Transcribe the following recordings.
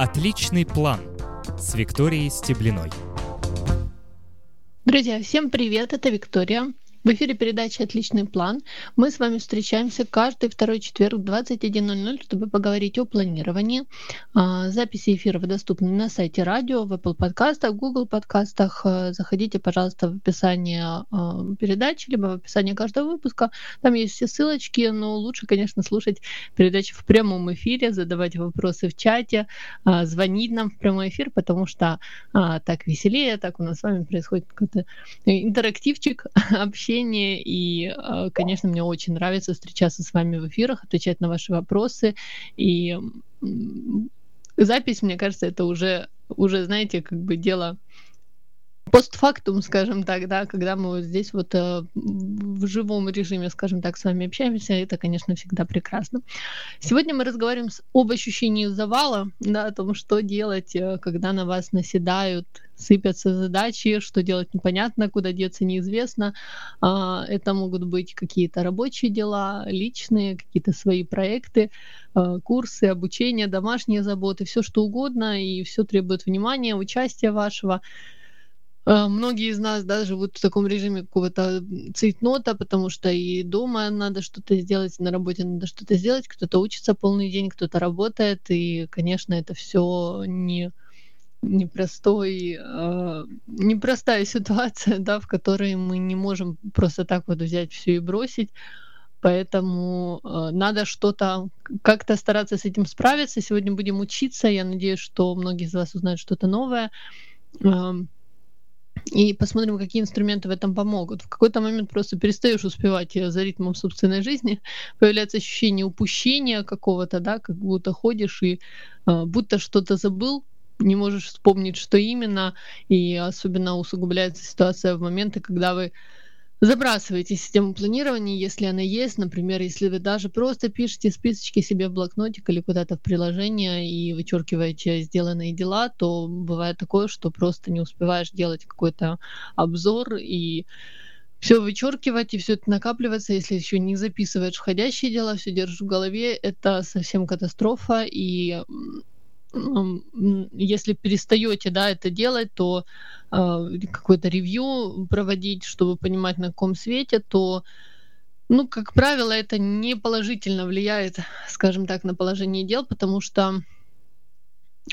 Отличный план с Викторией Стеблиной. Друзья, всем привет, это Виктория. В эфире передача «Отличный план». Мы с вами встречаемся каждый второй четверг в 21.00, чтобы поговорить о планировании. А, записи эфиров доступны на сайте радио, в Apple подкастах, Google подкастах. А, заходите, пожалуйста, в описание а, передачи, либо в описание каждого выпуска. Там есть все ссылочки, но лучше, конечно, слушать передачу в прямом эфире, задавать вопросы в чате, звонить нам в прямой эфир, потому что так веселее, так у нас с вами происходит какой-то интерактивчик, общение общение. И, а, конечно, мне очень нравится встречаться с вами в эфирах, отвечать на ваши вопросы. И запись, мне кажется, это уже, уже знаете, как бы дело постфактум, скажем так, да, когда мы вот здесь вот э, в живом режиме, скажем так, с вами общаемся, это, конечно, всегда прекрасно. Сегодня мы разговариваем с, об ощущении завала, да, о том, что делать, э, когда на вас наседают, сыпятся задачи, что делать непонятно, куда деться неизвестно. Э, это могут быть какие-то рабочие дела, личные, какие-то свои проекты, э, курсы, обучение, домашние заботы, все что угодно, и все требует внимания, участия вашего. Э, многие из нас да, живут в таком режиме какого-то цейтнота, потому что и дома надо что-то сделать, и на работе надо что-то сделать, кто-то учится полный день, кто-то работает, и, конечно, это все не непростой, э, непростая ситуация, да, в которой мы не можем просто так вот взять все и бросить. Поэтому э, надо что-то, как-то стараться с этим справиться. Сегодня будем учиться. Я надеюсь, что многие из вас узнают что-то новое. Э, и посмотрим, какие инструменты в этом помогут. В какой-то момент просто перестаешь успевать э, за ритмом собственной жизни, появляется ощущение упущения какого-то, да, как будто ходишь и э, будто что-то забыл, не можешь вспомнить, что именно, и особенно усугубляется ситуация в моменты, когда вы забрасываете систему планирования, если она есть. Например, если вы даже просто пишете списочки себе в блокнотик или куда-то в приложение и вычеркиваете сделанные дела, то бывает такое, что просто не успеваешь делать какой-то обзор и все вычеркивать, и все это накапливается, если еще не записываешь входящие дела, все держишь в голове, это совсем катастрофа, и если перестаете да, это делать, то э, какое-то ревью проводить, чтобы понимать, на каком свете, то, ну, как правило, это не положительно влияет, скажем так, на положение дел, потому что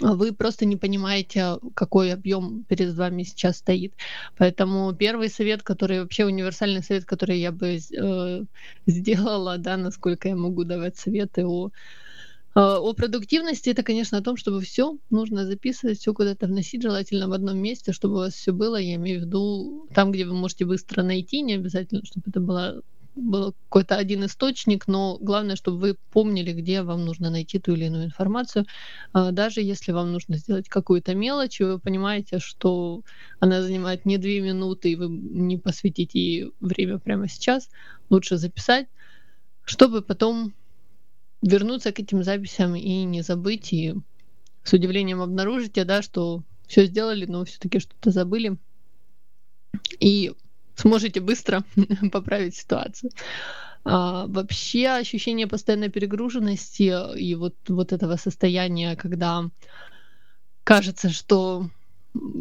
вы просто не понимаете, какой объем перед вами сейчас стоит. Поэтому первый совет, который вообще универсальный совет, который я бы э, сделала, да, насколько я могу давать советы о о продуктивности это, конечно, о том, чтобы все нужно записывать, все куда-то вносить, желательно в одном месте, чтобы у вас все было. Я имею в виду там, где вы можете быстро найти, не обязательно, чтобы это было был какой-то один источник, но главное, чтобы вы помнили, где вам нужно найти ту или иную информацию. А, даже если вам нужно сделать какую-то мелочь, и вы понимаете, что она занимает не две минуты, и вы не посвятите ей время прямо сейчас, лучше записать, чтобы потом вернуться к этим записям и не забыть, и с удивлением обнаружите, да, что все сделали, но все-таки что-то забыли. И сможете быстро поправить ситуацию. А, вообще ощущение постоянной перегруженности и вот, вот этого состояния, когда кажется, что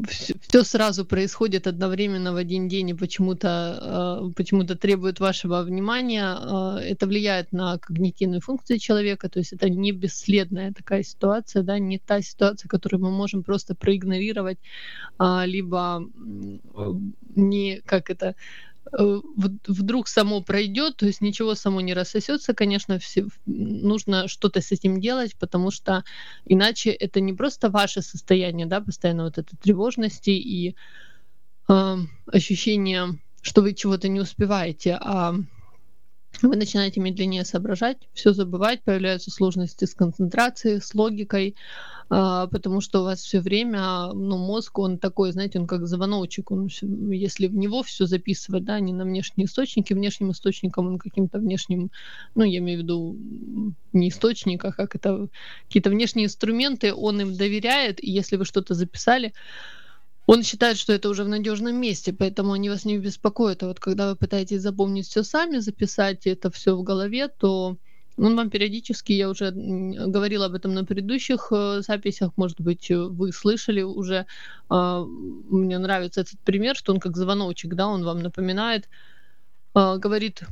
все сразу происходит одновременно в один день и почему-то э, почему-то требует вашего внимания, э, это влияет на когнитивные функции человека, то есть это не бесследная такая ситуация, да, не та ситуация, которую мы можем просто проигнорировать, а, либо не как это вдруг само пройдет, то есть ничего само не рассосется, конечно, все, нужно что-то с этим делать, потому что иначе это не просто ваше состояние, да, постоянно вот этой тревожности и э, ощущение, что вы чего-то не успеваете, а вы начинаете медленнее соображать, все забывать, появляются сложности с концентрацией, с логикой, а, потому что у вас все время, ну, мозг, он такой, знаете, он как звоночек, он, если в него все записывать, да, не на внешние источники, внешним источником он каким-то внешним, ну, я имею в виду не источник, а как это, какие-то внешние инструменты, он им доверяет, и если вы что-то записали, он считает, что это уже в надежном месте, поэтому они вас не беспокоят. А вот когда вы пытаетесь запомнить все сами, записать это все в голове, то Он вам периодически, я уже говорила об этом на предыдущих э, записях, может быть, вы слышали уже. Э, мне нравится этот пример, что он как звоночек, да, он вам напоминает, э, говорит,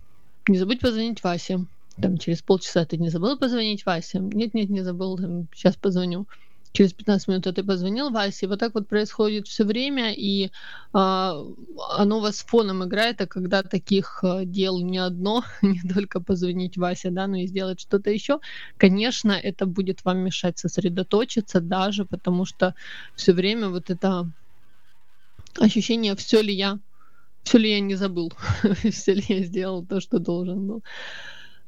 не забудь позвонить Васе. Там через полчаса ты не забыл позвонить Васе? Нет, нет, не забыл, сейчас позвоню через 15 минут ты позвонил Васе. Вот так вот происходит все время, и а, оно вас фоном играет, а когда таких а, дел не одно, не только позвонить Васе, да, но и сделать что-то еще, конечно, это будет вам мешать сосредоточиться даже, потому что все время вот это ощущение, все ли я, все ли я не забыл, все ли я сделал то, что должен был.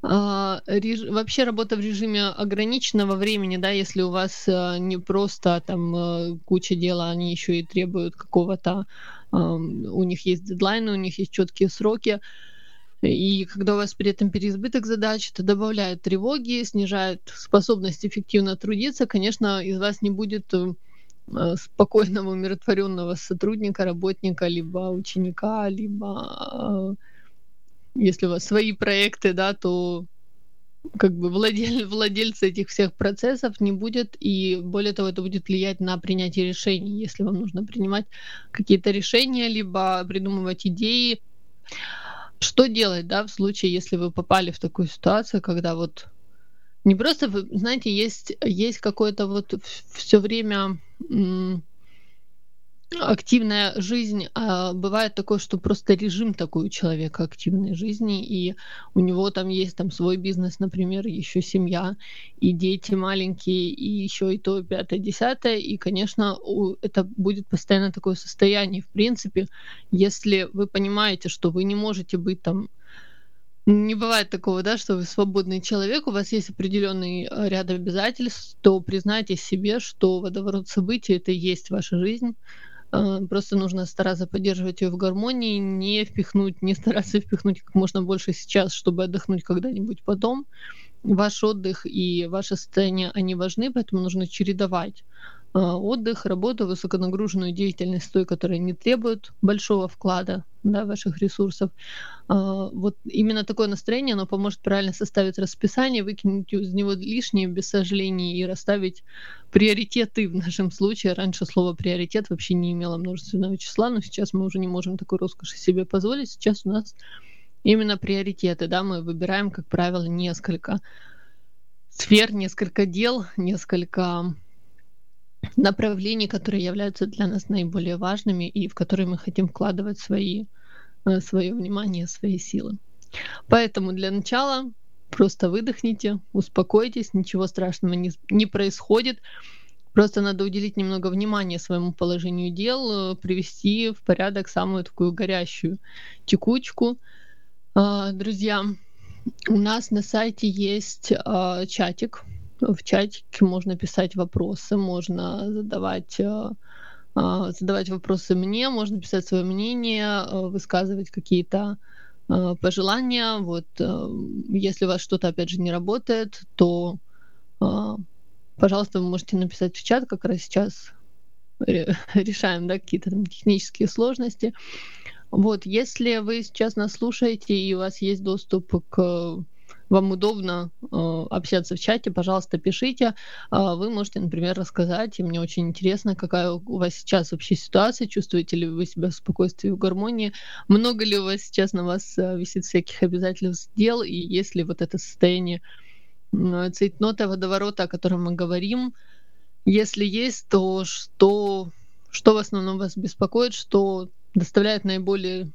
А, реж... Вообще работа в режиме ограниченного времени, да, если у вас а, не просто там а, куча дела, они еще и требуют какого-то, у них есть дедлайны, у них есть четкие сроки, и когда у вас при этом переизбыток задач, это добавляет тревоги, снижает способность эффективно трудиться, конечно, из вас не будет спокойного, умиротворенного сотрудника, работника, либо ученика, либо если у вас свои проекты, да, то как бы владель, владельца этих всех процессов не будет, и более того, это будет влиять на принятие решений, если вам нужно принимать какие-то решения, либо придумывать идеи. Что делать, да, в случае, если вы попали в такую ситуацию, когда вот не просто, вы, знаете, есть, есть какое-то вот все время активная жизнь, а бывает такое, что просто режим такой у человека активной жизни, и у него там есть там свой бизнес, например, еще семья, и дети маленькие, и еще и то, пятое, десятое, и, конечно, это будет постоянно такое состояние. В принципе, если вы понимаете, что вы не можете быть там не бывает такого, да, что вы свободный человек, у вас есть определенный э, ряд обязательств, то признайте себе, что водоворот событий это и есть ваша жизнь, просто нужно стараться поддерживать ее в гармонии, не впихнуть, не стараться впихнуть как можно больше сейчас, чтобы отдохнуть когда-нибудь потом. Ваш отдых и ваше состояние, они важны, поэтому нужно чередовать отдых, работу, высоконагруженную деятельность, той, которая не требует большого вклада да, ваших ресурсов. А, вот именно такое настроение, оно поможет правильно составить расписание, выкинуть из него лишнее без сожалений и расставить приоритеты в нашем случае. Раньше слово приоритет вообще не имело множественного числа, но сейчас мы уже не можем такой роскоши себе позволить. Сейчас у нас именно приоритеты, да, мы выбираем, как правило, несколько сфер, несколько дел, несколько направлений, которые являются для нас наиболее важными и в которые мы хотим вкладывать свои, э, свое внимание, свои силы. Поэтому для начала просто выдохните, успокойтесь, ничего страшного не, не происходит. Просто надо уделить немного внимания своему положению дел, э, привести в порядок самую такую горящую текучку. А, друзья, у нас на сайте есть а, чатик, в чатике можно писать вопросы, можно задавать э, а, задавать вопросы мне, можно писать свое мнение, э, высказывать какие-то э, пожелания. Вот, если у вас что-то, опять же, не работает, то, пожалуйста, вы можете написать в чат, как раз сейчас решаем да, какие-то технические сложности. Вот, если вы сейчас нас слушаете и у вас есть доступ к вам удобно э, общаться в чате, пожалуйста, пишите. Э, вы можете, например, рассказать, и мне очень интересно, какая у вас сейчас вообще ситуация, чувствуете ли вы себя в спокойствии в гармонии, много ли у вас сейчас на вас э, висит всяких обязательств дел, и есть ли вот это состояние э, цейтнота, водоворота, о котором мы говорим, если есть, то что, что в основном вас беспокоит, что доставляет наиболее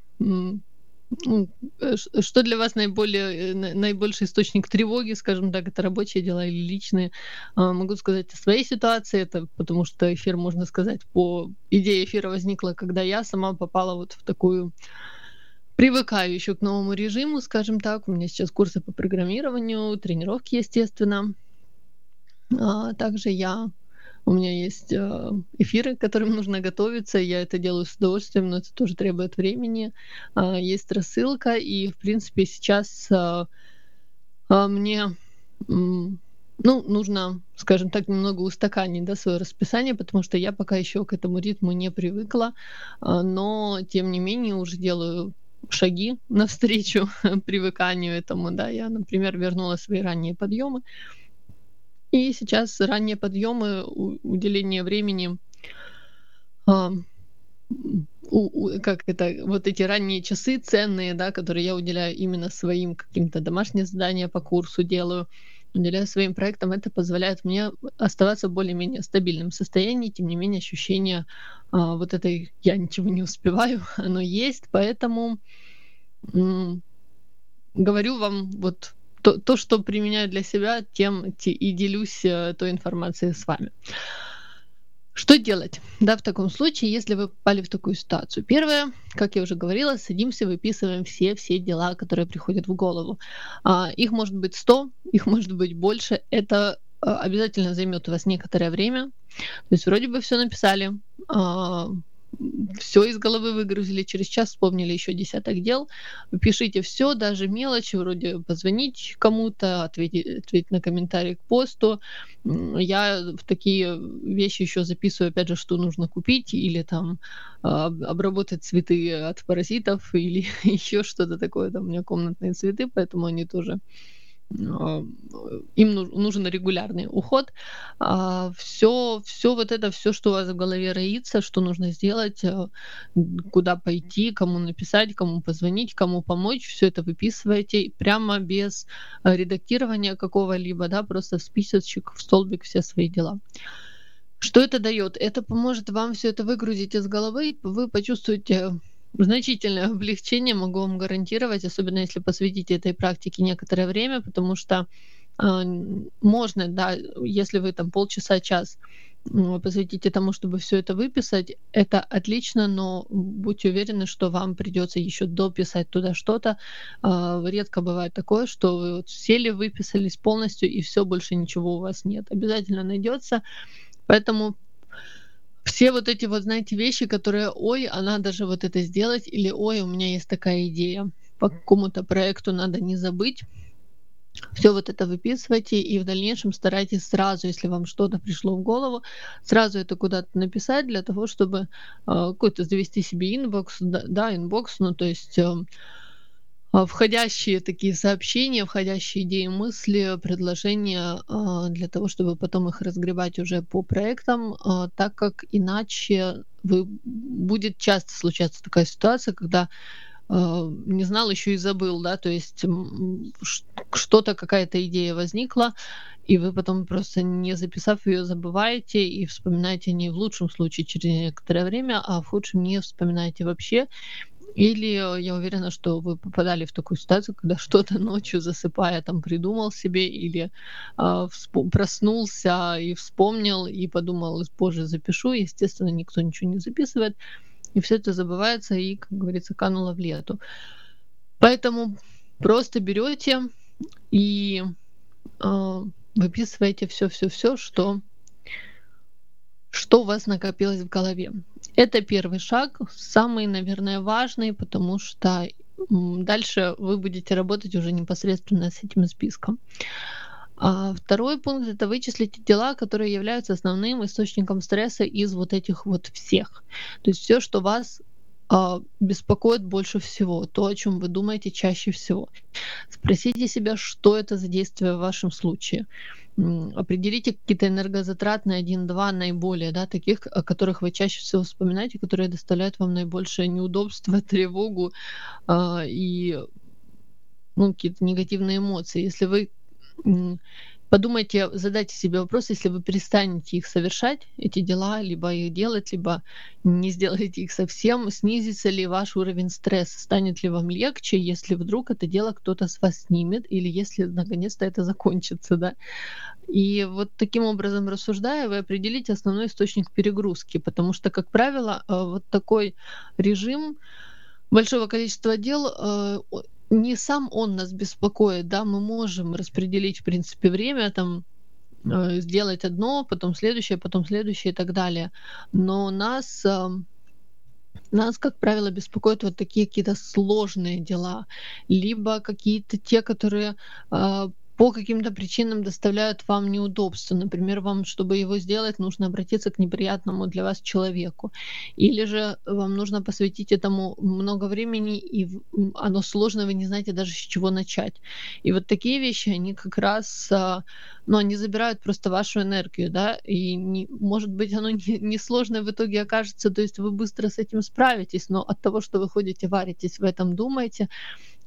что для вас наиболее, э, наибольший источник тревоги, скажем так, это рабочие дела или личные? А, могу сказать о своей ситуации, это потому что эфир, можно сказать, по идее эфира возникла, когда я сама попала вот в такую привыкаю еще к новому режиму, скажем так. У меня сейчас курсы по программированию, тренировки, естественно. А также я у меня есть э, эфиры, к которым нужно готовиться. Я это делаю с удовольствием, но это тоже требует времени. А, есть рассылка, и, в принципе, сейчас а, а, мне ну, нужно, скажем так, немного устаканить да, свое расписание, потому что я пока еще к этому ритму не привыкла, но, тем не менее, уже делаю шаги навстречу привыканию этому, да, я, например, вернула свои ранние подъемы, и сейчас ранние подъемы, уделение времени, а, у, у, как это, вот эти ранние часы ценные, да, которые я уделяю именно своим каким-то домашним заданиям по курсу делаю, уделяю своим проектам, это позволяет мне оставаться в более-менее стабильном состоянии, тем не менее ощущение а, вот этой «я ничего не успеваю», оно есть, поэтому м- говорю вам вот то, то, что применяю для себя, тем и делюсь э, той информацией с вами. Что делать, да, в таком случае, если вы попали в такую ситуацию? Первое, как я уже говорила, садимся, выписываем все-все дела, которые приходят в голову. А, их может быть 100, их может быть больше. Это а, обязательно займет у вас некоторое время. То есть вроде бы все написали, а, все из головы выгрузили, через час вспомнили еще десяток дел. Пишите все, даже мелочи, вроде позвонить кому-то, ответить, ответить на комментарий к посту. Я в такие вещи еще записываю, опять же, что нужно купить, или там обработать цветы от паразитов, или еще что-то такое. Там у меня комнатные цветы, поэтому они тоже а, им нужен регулярный уход. Все, а, все вот это, все, что у вас в голове роится, что нужно сделать, э, куда пойти, кому написать, кому позвонить, кому помочь, все это выписываете прямо без э, редактирования какого-либо, да, просто в списочек, в столбик все свои дела. Что это дает? Это поможет вам все это выгрузить из головы, вы почувствуете значительное облегчение, могу вам гарантировать, особенно если посвятите этой практике некоторое время, потому что э, можно, да, если вы там полчаса, час посвятите тому, чтобы все это выписать, это отлично, но будьте уверены, что вам придется еще дописать туда что-то. Э, редко бывает такое, что вы вот сели, выписались полностью и все больше ничего у вас нет. Обязательно найдется. Поэтому все вот эти вот, знаете, вещи, которые, ой, а надо же вот это сделать, или ой, у меня есть такая идея по какому-то проекту, надо не забыть. Все вот это выписывайте и в дальнейшем старайтесь сразу, если вам что-то пришло в голову, сразу это куда-то написать для того, чтобы э, какой-то завести себе inbox, да, inbox, ну то есть э, входящие такие сообщения, входящие идеи, мысли, предложения а, для того, чтобы потом их разгребать уже по проектам, а, так как иначе вы, будет часто случаться такая ситуация, когда не знал, еще и забыл, да, то есть что-то, какая-то идея возникла, и вы потом просто не записав ее забываете и вспоминаете не в лучшем случае через некоторое время, а в худшем не вспоминаете вообще, или э, я уверена, что вы попадали в такую ситуацию, когда что-то ночью засыпая там придумал себе или э, проснулся и вспомнил и подумал, позже запишу. Естественно, никто ничего не записывает. И все это забывается и, как говорится, кануло в лету. Поэтому просто берете и э, выписываете все-все-все, что что у вас накопилось в голове. Это первый шаг, самый, наверное, важный, потому что дальше вы будете работать уже непосредственно с этим списком. А второй пункт это вычислить дела, которые являются основным источником стресса из вот этих вот всех. То есть все, что вас а, беспокоит больше всего, то, о чем вы думаете чаще всего. Спросите себя, что это за действие в вашем случае определите какие-то энергозатратные один-два наиболее, да, таких, о которых вы чаще всего вспоминаете, которые доставляют вам наибольшее неудобство, тревогу э, и ну, какие-то негативные эмоции. Если вы подумайте, задайте себе вопрос, если вы перестанете их совершать, эти дела, либо их делать, либо не сделаете их совсем, снизится ли ваш уровень стресса, станет ли вам легче, если вдруг это дело кто-то с вас снимет, или если наконец-то это закончится, да. И вот таким образом рассуждая, вы определите основной источник перегрузки, потому что, как правило, э, вот такой режим большого количества дел э, не сам он нас беспокоит, да, мы можем распределить, в принципе, время, там, э, сделать одно, потом следующее, потом следующее и так далее. Но нас, э, нас, как правило, беспокоят вот такие какие-то сложные дела, либо какие-то те, которые э, по каким-то причинам доставляют вам неудобства. Например, вам, чтобы его сделать, нужно обратиться к неприятному для вас человеку. Или же вам нужно посвятить этому много времени, и оно сложно, вы не знаете даже с чего начать. И вот такие вещи, они как раз, а, ну, они забирают просто вашу энергию, да, и не, может быть, оно не, не в итоге окажется, то есть вы быстро с этим справитесь, но от того, что вы ходите, варитесь в этом, думаете,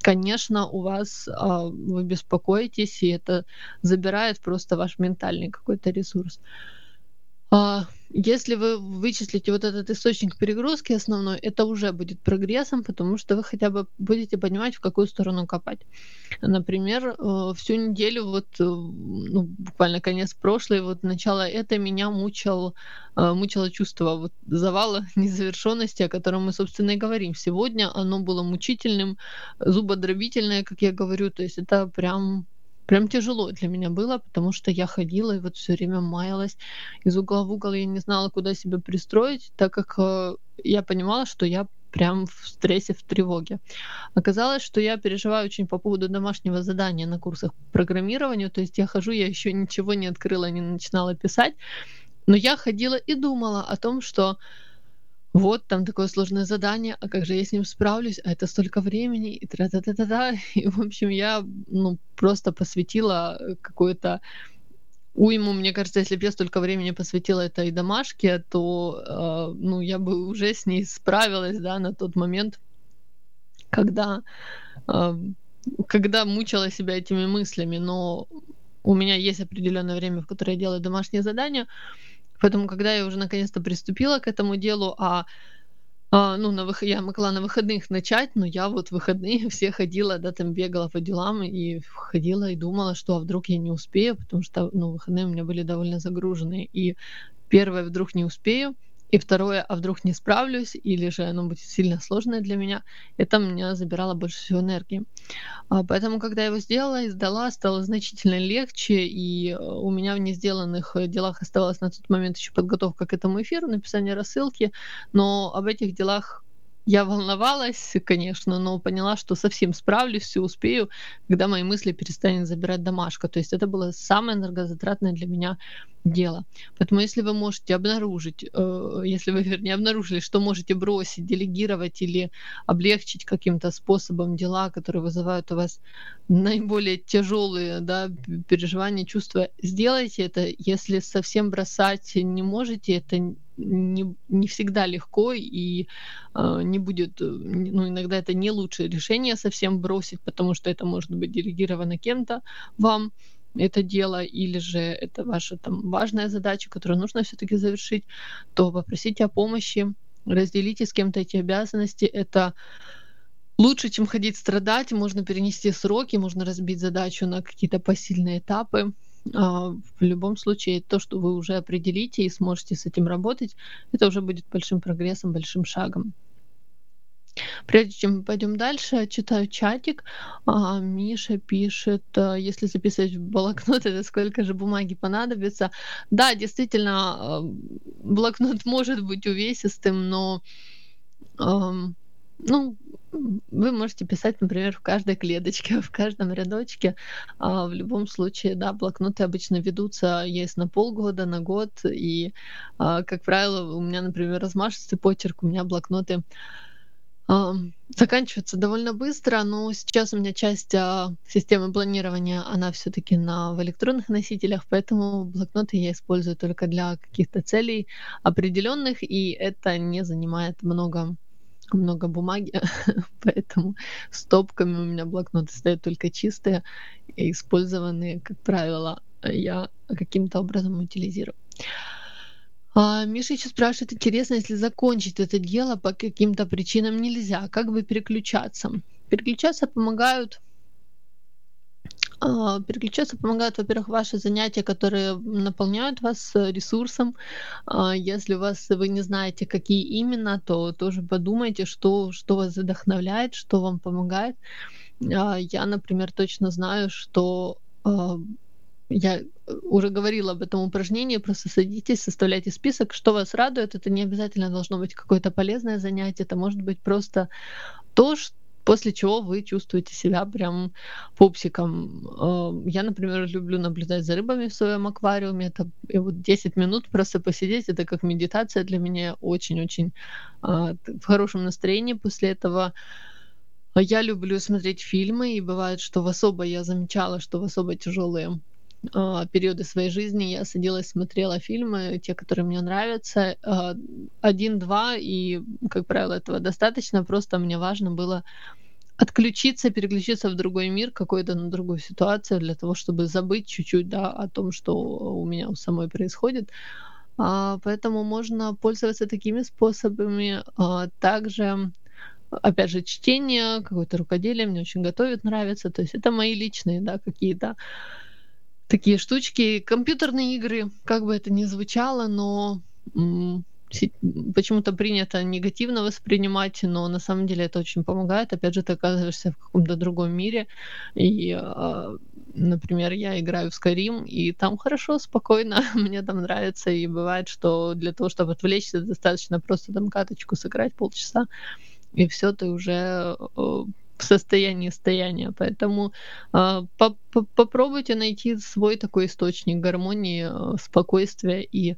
конечно, у вас а, вы беспокоитесь, и это забирает просто ваш ментальный какой-то ресурс. А, если вы вычислите вот этот источник перегрузки основной, это уже будет прогрессом, потому что вы хотя бы будете понимать, в какую сторону копать. Например, э, всю неделю, вот э, ну, буквально конец прошлой, вот начало это меня мучил, э, мучило чувство вот завала незавершенности, о котором мы, собственно, и говорим. Сегодня оно было мучительным, зубодробительное, как я говорю, то есть это прям Прям тяжело для меня было, потому что я ходила и вот все время маялась из угла в угол, я не знала, куда себя пристроить, так как э, я понимала, что я прям в стрессе, в тревоге. Оказалось, что я переживаю очень по поводу домашнего задания на курсах по программированию, то есть я хожу, я еще ничего не открыла, не начинала писать, но я ходила и думала о том, что вот там такое сложное задание, а как же я с ним справлюсь, а это столько времени, и тра та та та та И, в общем, я ну, просто посвятила э, какое-то уйму, мне кажется, если бы я столько времени посвятила этой домашке, то э, ну, я бы уже с ней справилась, да, на тот момент, когда, э, когда мучила себя этими мыслями, но у меня есть определенное время, в которое я делаю домашние задания, Поэтому, когда я уже наконец-то приступила к этому делу, а а, ну, на вых... я могла на выходных начать, но я вот в выходные все ходила, да, там бегала по делам и ходила и думала, что а вдруг я не успею, потому что, ну, выходные у меня были довольно загруженные. И первое, вдруг не успею, и второе, а вдруг не справлюсь, или же оно будет сильно сложное для меня, это меня забирало больше всего энергии. А, поэтому, когда я его сделала и сдала, стало значительно легче, и э, у меня в не сделанных э, делах оставалась на тот момент еще подготовка к этому эфиру, написание рассылки, но об этих делах я волновалась, конечно, но поняла, что совсем справлюсь, все успею, когда мои мысли перестанет забирать домашка. То есть это было самое энергозатратное для меня дело. Поэтому если вы можете обнаружить, э, если вы, вернее, обнаружили, что можете бросить, делегировать или облегчить каким-то способом дела, которые вызывают у вас наиболее тяжелые да, переживания, чувства, сделайте это. Если совсем бросать не можете, это не, не всегда легко и э, не будет, э, ну, иногда это не лучшее решение совсем бросить, потому что это может быть делегировано кем-то вам это дело, или же это ваша там важная задача, которую нужно все-таки завершить, то попросите о помощи, разделите с кем-то эти обязанности. Это лучше, чем ходить страдать, можно перенести сроки, можно разбить задачу на какие-то посильные этапы. А, в любом случае, то, что вы уже определите и сможете с этим работать, это уже будет большим прогрессом, большим шагом. Прежде чем мы пойдем дальше, читаю чатик. А, Миша пишет, э, если записывать в блокнот, это сколько же бумаги понадобится. Да, действительно, э, блокнот может быть увесистым, но ну, вы можете писать, например, в каждой клеточке, в каждом рядочке. А в любом случае, да, блокноты обычно ведутся есть на полгода, на год. И, а, как правило, у меня, например, размашистый почерк, у меня блокноты а, заканчиваются довольно быстро, но сейчас у меня часть а, системы планирования, она все-таки на, в электронных носителях, поэтому блокноты я использую только для каких-то целей определенных, и это не занимает много много бумаги, поэтому стопками у меня блокноты стоят только чистые и использованные, как правило, я каким-то образом утилизирую. А, Миша еще спрашивает, интересно, если закончить это дело по каким-то причинам нельзя, как бы переключаться? Переключаться помогают переключаться помогают, во-первых, ваши занятия, которые наполняют вас э, ресурсом. А, если вас вы не знаете, какие именно, то тоже подумайте, что, что вас вдохновляет, что вам помогает. А, я, например, точно знаю, что я уже говорила об этом упражнении, просто садитесь, составляйте список, что вас радует. Это не обязательно должно быть какое-то полезное занятие, это может быть просто то, что после чего вы чувствуете себя прям пупсиком. Э, я, например, люблю наблюдать за рыбами в своем аквариуме. Это и вот 10 минут просто посидеть, это как медитация для меня очень-очень э, в хорошем настроении после этого. Я люблю смотреть фильмы, и бывает, что в особо я замечала, что в особо тяжелые а, периоды своей жизни я садилась, смотрела фильмы, те, которые мне нравятся, а, один-два, и, как правило, этого достаточно, просто мне важно было отключиться, переключиться в другой мир, какой-то на другую ситуацию, для того, чтобы забыть чуть-чуть да, о том, что у меня у самой происходит. А, поэтому можно пользоваться такими способами. Также опять же, чтение, какое-то рукоделие мне очень готовит, нравится. То есть это мои личные, да, какие-то такие штучки. Компьютерные игры, как бы это ни звучало, но почему-то принято негативно воспринимать, но на самом деле это очень помогает. Опять же, ты оказываешься в каком-то другом мире. И, а, например, я играю в Skyrim, и там хорошо, спокойно, мне там нравится. И бывает, что для того, чтобы отвлечься, достаточно просто там каточку сыграть полчаса, и все, ты уже в состоянии стояния. Поэтому э, по -по попробуйте найти свой такой источник гармонии, э, спокойствия и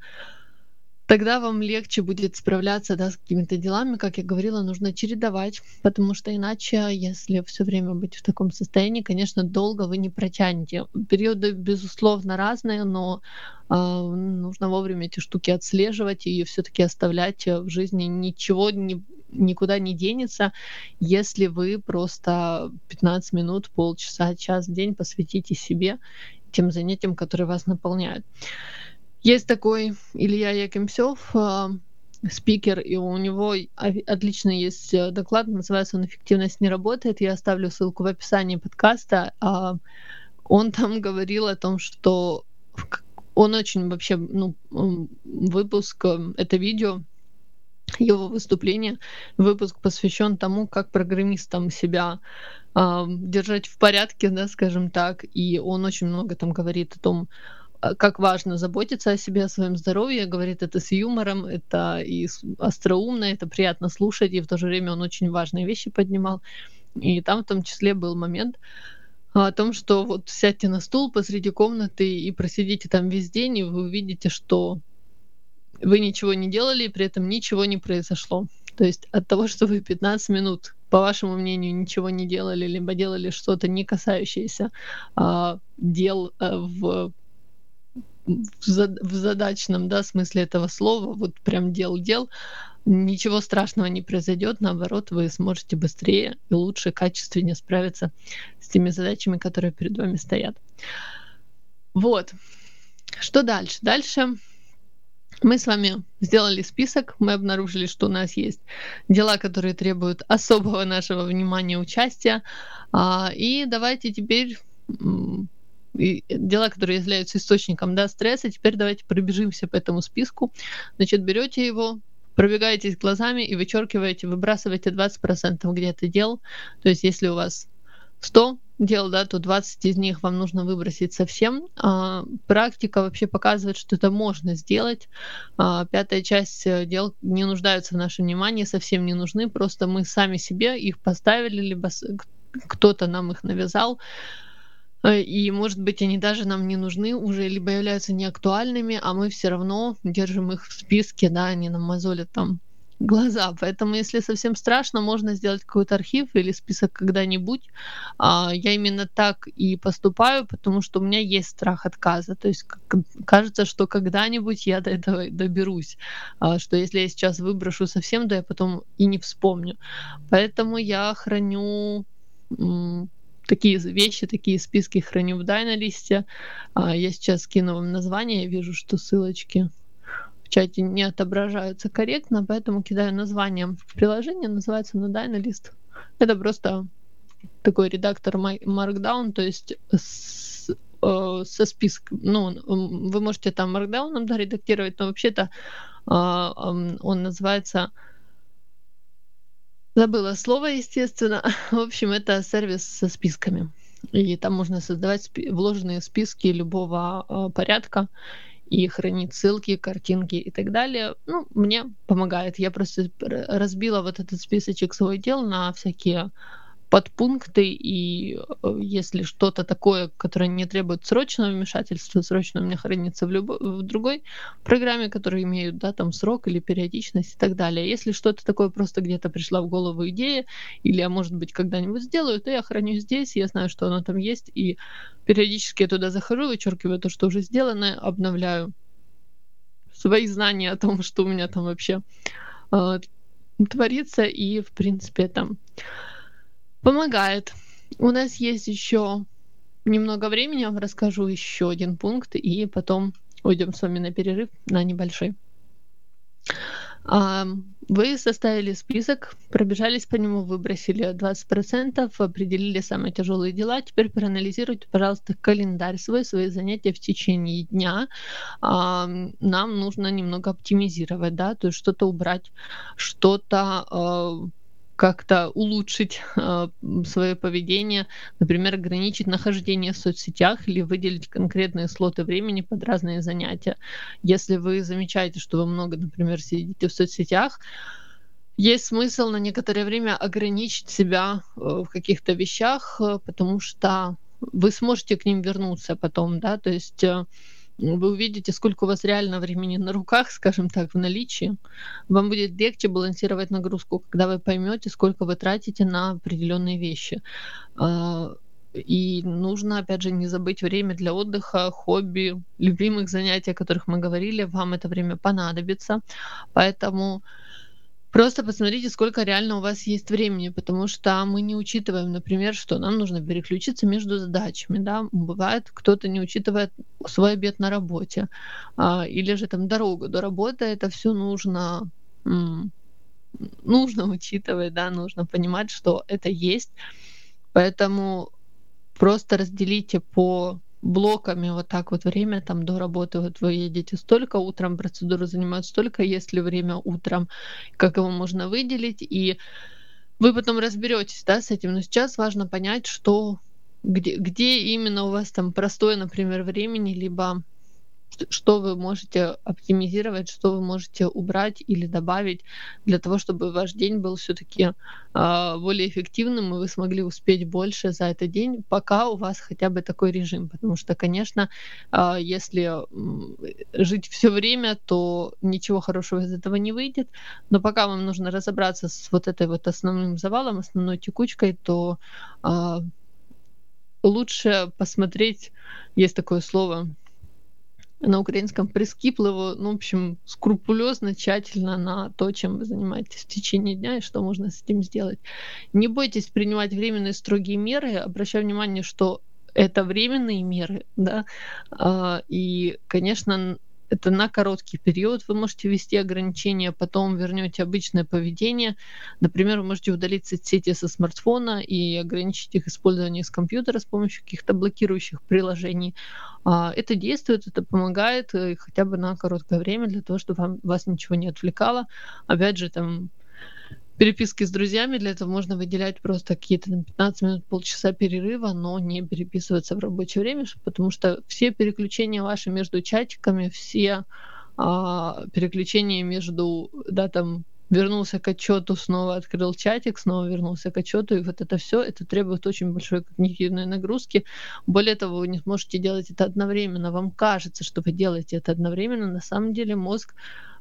тогда вам легче будет справляться да, с какими-то делами. Как я говорила, нужно чередовать, потому что иначе, если все время быть в таком состоянии, конечно, долго вы не протянете. Периоды, безусловно, разные, но э, нужно вовремя эти штуки отслеживать и все-таки оставлять в жизни ничего не никуда не денется, если вы просто 15 минут, полчаса, час в день посвятите себе тем занятиям, которые вас наполняют. Есть такой Илья Якимсев, а, спикер, и у него отлично есть э, доклад, называется он «Эффективность не работает». Я оставлю ссылку в описании подкаста. А, он там говорил о том, что он очень вообще, ну, выпуск, э, это видео, его выступление, выпуск посвящен тому, как программистам себя э, держать в порядке, да, скажем так. И он очень много там говорит о том, а, как важно заботиться о себе, о своем здоровье. Говорит это с юмором, это и остроумно, это приятно слушать, и в то же время он очень важные вещи поднимал. И там в том числе был момент о том, что вот сядьте на стул посреди комнаты и просидите там весь день, и вы увидите, что вы ничего не делали, и при этом ничего не произошло. То есть от того, что вы 15 минут, по вашему мнению, ничего не делали, либо делали что-то не касающееся а, дел а, в в, в задачном да, смысле этого слова, вот прям дел-дел, ничего страшного не произойдет, наоборот, вы сможете быстрее и лучше, качественнее справиться с теми задачами, которые перед вами стоят. Вот. Что дальше? Дальше мы с вами сделали список, мы обнаружили, что у нас есть дела, которые требуют особого нашего внимания, участия. А, и давайте теперь дела, которые являются источником да, стресса, теперь давайте пробежимся по этому списку. Значит, берете его, пробегаетесь глазами и вычеркиваете, выбрасываете 20% где-то дел. То есть, если у вас 100 дел, да, то 20 из них вам нужно выбросить совсем. А, практика вообще показывает, что это можно сделать. А, пятая часть э, дел не нуждаются в нашем внимании, совсем не нужны. Просто мы сами себе их поставили, либо кто-то нам их навязал. Э, и, может быть, они даже нам не нужны уже, либо являются неактуальными, а мы все равно держим их в списке, да, они нам мозолят там глаза. Поэтому, если совсем страшно, можно сделать какой-то архив или список когда-нибудь. А, я именно так и поступаю, потому что у меня есть страх отказа. То есть кажется, что когда-нибудь я до этого доберусь. А, что если я сейчас выброшу совсем, то я потом и не вспомню. Поэтому я храню такие вещи, такие списки храню в Дайналисте. А, я сейчас скину вам название, я вижу, что ссылочки в чате не отображаются корректно, поэтому кидаю название приложения, называется на Dynalist. Это просто такой редактор Markdown, то есть с, э, со списком. Ну, вы можете там Markdown да, редактировать, но вообще-то э, он называется Забыла слово, естественно. В общем, это сервис со списками. И там можно создавать вложенные списки любого э, порядка и хранить ссылки, картинки и так далее. Ну, мне помогает. Я просто разбила вот этот списочек свой дел на всякие подпункты, и э, если что-то такое, которое не требует срочного вмешательства, срочно у меня хранится в, любой, в другой программе, которые имеют да, там срок или периодичность и так далее. Если что-то такое просто где-то пришла в голову идея, или я, может быть, когда-нибудь сделаю, то я храню здесь, я знаю, что оно там есть, и периодически я туда захожу, вычеркиваю то, что уже сделано, обновляю свои знания о том, что у меня там вообще э, творится, и, в принципе, там помогает. У нас есть еще немного времени, я вам расскажу еще один пункт, и потом уйдем с вами на перерыв на небольшой. Вы составили список, пробежались по нему, выбросили 20%, определили самые тяжелые дела. Теперь проанализируйте, пожалуйста, календарь свой, свои занятия в течение дня. Нам нужно немного оптимизировать, да, то есть что-то убрать, что-то а, как-то улучшить э, свое поведение, например, ограничить нахождение в соцсетях или выделить конкретные слоты времени под разные занятия. Если вы замечаете, что вы много, например, сидите в соцсетях, есть смысл на некоторое время ограничить себя э, в каких-то вещах, э, потому что вы сможете к ним вернуться потом, да, то есть э, вы увидите, сколько у вас реально времени на руках, скажем так, в наличии. Вам будет легче балансировать нагрузку, когда вы поймете, сколько вы тратите на определенные вещи. А, и нужно, опять же, не забыть время для отдыха, хобби, любимых занятий, о которых мы говорили. Вам это время понадобится. Поэтому Просто посмотрите, сколько реально у вас есть времени, потому что мы не учитываем, например, что нам нужно переключиться между задачами. Да? Бывает, кто-то не учитывает свой обед на работе а, или же там дорогу до работы. Это все нужно нужно учитывать, да, нужно понимать, что это есть. Поэтому просто разделите по блоками вот так вот время там до работы, вот вы едете столько, утром процедуры занимают столько, если время утром, как его можно выделить, и вы потом разберетесь, да, с этим. Но сейчас важно понять, что где, где именно у вас там простое, например, времени, либо что вы можете оптимизировать, что вы можете убрать или добавить для того, чтобы ваш день был все-таки э, а, более эффективным, и вы смогли успеть больше за этот день, пока у вас хотя бы такой режим. Потому что, конечно, э, если жить все время, то ничего хорошего из этого не выйдет. Но пока вам нужно разобраться с вот этой вот основным завалом, основной текучкой, то э, лучше посмотреть, есть такое слово, на украинском прискипливо, ну, в общем, скрупулезно, тщательно на то, чем вы занимаетесь в течение дня и что можно с этим сделать. Не бойтесь принимать временные строгие меры. Обращаю внимание, что это временные меры, да, а, и, конечно, это на короткий период вы можете ввести ограничения, потом вернете обычное поведение. Например, вы можете удалить соцсети со смартфона и ограничить их использование с компьютера с помощью каких-то блокирующих приложений. А, это действует, это помогает э, хотя бы на короткое время для того, чтобы вам, вас ничего не отвлекало. Опять же, там переписки с друзьями, для этого можно выделять просто какие-то 15 минут, полчаса перерыва, но не переписываться в рабочее время, потому что все переключения ваши между чатиками, все а, переключения между, да, там, вернулся к отчету, снова открыл чатик, снова вернулся к отчету, и вот это все, это требует очень большой когнитивной нагрузки. Более того, вы не сможете делать это одновременно. Вам кажется, что вы делаете это одновременно, на самом деле мозг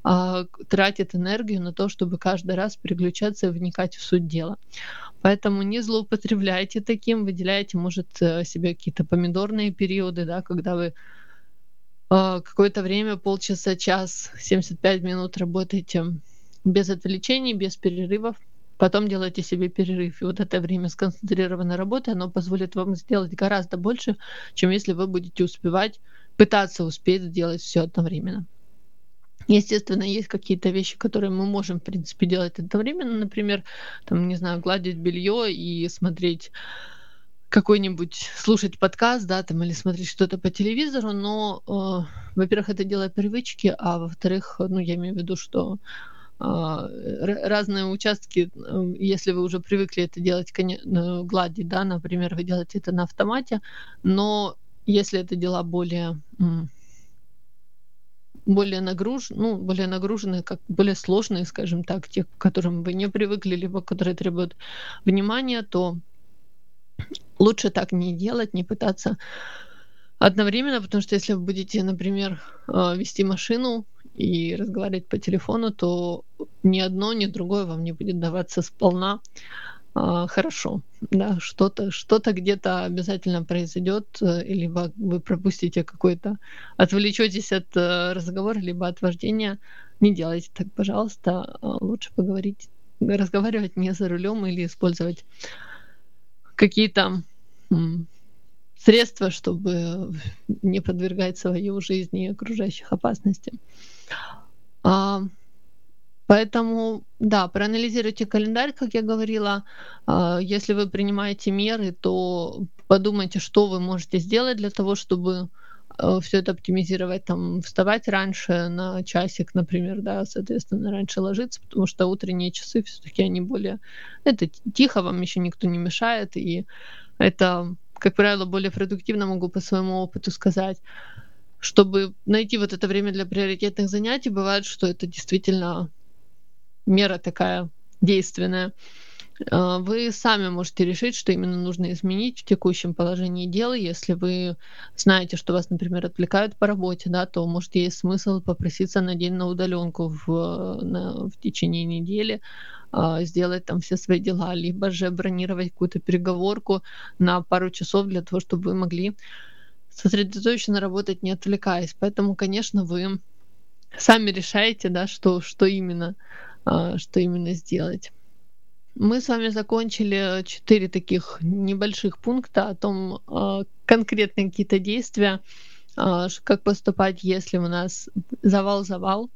а, тратит энергию на то, чтобы каждый раз переключаться и вникать в суть дела. Поэтому не злоупотребляйте таким, выделяйте, может, э, себе какие-то помидорные периоды, да, когда вы а, какое-то время, полчаса, час, 75 минут работаете без отвлечений, без перерывов, потом делайте себе перерыв. И вот это время сконцентрированной работы, оно позволит вам сделать гораздо больше, чем если вы будете успевать, пытаться успеть сделать все одновременно. Естественно, есть какие-то вещи, которые мы можем, в принципе, делать одновременно. Например, там, не знаю, гладить белье и смотреть какой-нибудь слушать подкаст, да, там или смотреть что-то по телевизору, но, э, во-первых, это дело привычки, а во-вторых, ну, я имею в виду, что э, разные участки, э, если вы уже привыкли это делать, конечно, гладить, да, например, вы делаете это на автомате, но если это дела более более нагруж, ну, более нагруженные, как более сложные, скажем так, те, к которым вы не привыкли, либо которые требуют внимания, то лучше так не делать, не пытаться одновременно, потому что если вы будете, например, э, вести машину и разговаривать по телефону, то ни одно, ни другое вам не будет даваться сполна хорошо. Да, что-то что где-то обязательно произойдет, э, либо вы пропустите какой-то, отвлечетесь от разговора, либо от вождения. Не делайте так, пожалуйста. Лучше поговорить, разговаривать не за рулем или использовать какие-то средства, чтобы не подвергать свою жизнь и окружающих опасности. Поэтому, да, проанализируйте календарь, как я говорила. А, если вы принимаете меры, то подумайте, что вы можете сделать для того, чтобы а, все это оптимизировать, там, вставать раньше на часик, например, да, соответственно, раньше ложиться, потому что утренние часы все-таки они более... Это тихо, вам еще никто не мешает, и это как правило, более продуктивно могу по своему опыту сказать. Чтобы найти вот это время для приоритетных занятий, бывает, что это действительно мера такая действенная. А, вы сами можете решить, что именно нужно изменить в текущем положении дел. Если вы знаете, что вас, например, отвлекают по работе, да, то, может, есть смысл попроситься на день на удаленку в, на, в течение недели, а, сделать там все свои дела, либо же бронировать какую-то переговорку на пару часов для того, чтобы вы могли сосредоточенно работать, не отвлекаясь. Поэтому, конечно, вы сами решаете, да, что, что именно, что именно сделать. Мы с вами закончили четыре таких небольших пункта о том, а, конкретные какие-то действия, как поступать, если у нас завал-завал.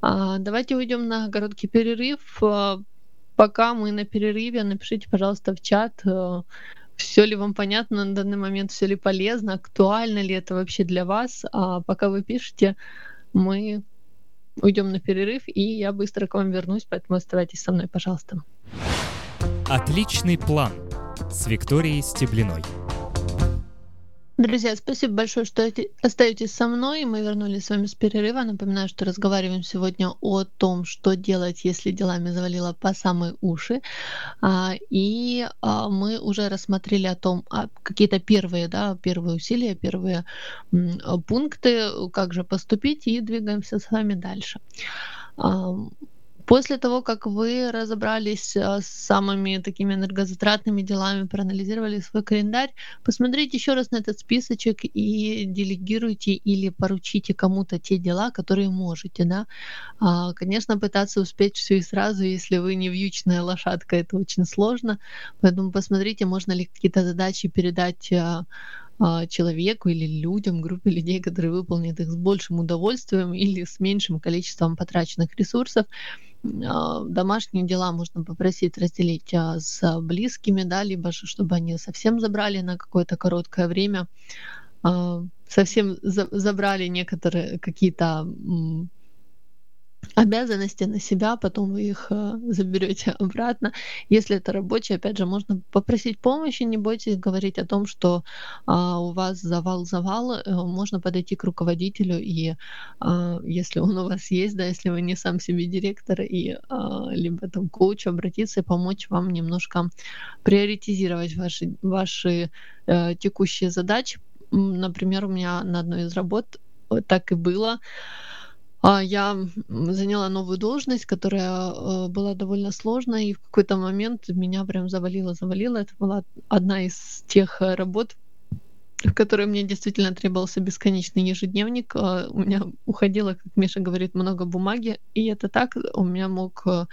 А, давайте уйдем на короткий перерыв. А, пока мы на перерыве, напишите, пожалуйста, в чат, а, все ли вам понятно на данный момент, все ли полезно, актуально ли это вообще для вас. А пока вы пишете, мы уйдем на перерыв, и я быстро к вам вернусь, поэтому оставайтесь со мной, пожалуйста. Отличный план с Викторией Стеблиной. Друзья, спасибо большое, что остаетесь со мной. Мы вернулись с вами с перерыва. Напоминаю, что разговариваем сегодня о том, что делать, если делами завалило по самые уши. А, и а, мы уже рассмотрели о том, а, какие-то первые, да, первые усилия, первые пункты, как же поступить, и двигаемся с вами дальше. После того, как вы разобрались а, с самыми такими энергозатратными делами, проанализировали свой календарь, посмотрите еще раз на этот списочек и делегируйте или поручите кому-то те дела, которые можете. Да? А, конечно, пытаться успеть все и сразу, если вы не вьючная лошадка, это очень сложно. Поэтому посмотрите, можно ли какие-то задачи передать а, человеку или людям, группе людей, которые выполнят их с большим удовольствием или с меньшим количеством потраченных ресурсов. А, домашние дела можно попросить разделить а, с близкими, да, либо же, чтобы они совсем забрали на какое-то короткое время, а, совсем забрали некоторые какие-то обязанности на себя, потом вы их э, заберете обратно. Если это рабочие, опять же, можно попросить помощи, не бойтесь говорить о том, что а, у вас завал-завал, э, можно подойти к руководителю, и а, если он у вас есть, да, если вы не сам себе директор, и а, либо там коуч, обратиться и помочь вам немножко приоритизировать ваши, ваши а, текущие задачи. Например, у меня на одной из работ так и было. А, я заняла новую должность, которая э, была довольно сложная, и в какой-то момент меня прям завалило, завалило. Это была одна из тех э, работ, в которой мне действительно требовался бесконечный ежедневник. А, у меня уходило, как Миша говорит, много бумаги, и это так, у меня мог э,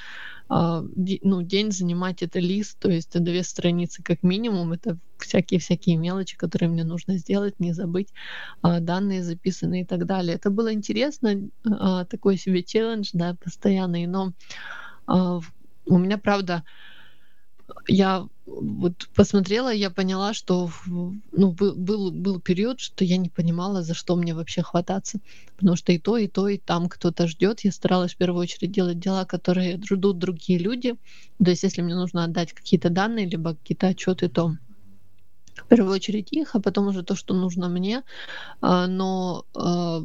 ну, день занимать это лист, то есть две страницы как минимум, это всякие-всякие мелочи, которые мне нужно сделать, не забыть, а, данные записанные и так далее. Это было интересно, такой себе челлендж, да, постоянный, но у меня, правда, я вот посмотрела, я поняла, что ну, был, был период, что я не понимала, за что мне вообще хвататься. Потому что и то, и то, и там кто-то ждет. Я старалась в первую очередь делать дела, которые ждут другие люди. То есть, если мне нужно отдать какие-то данные, либо какие-то отчеты, то в первую очередь их, а потом уже то, что нужно мне. А, но а,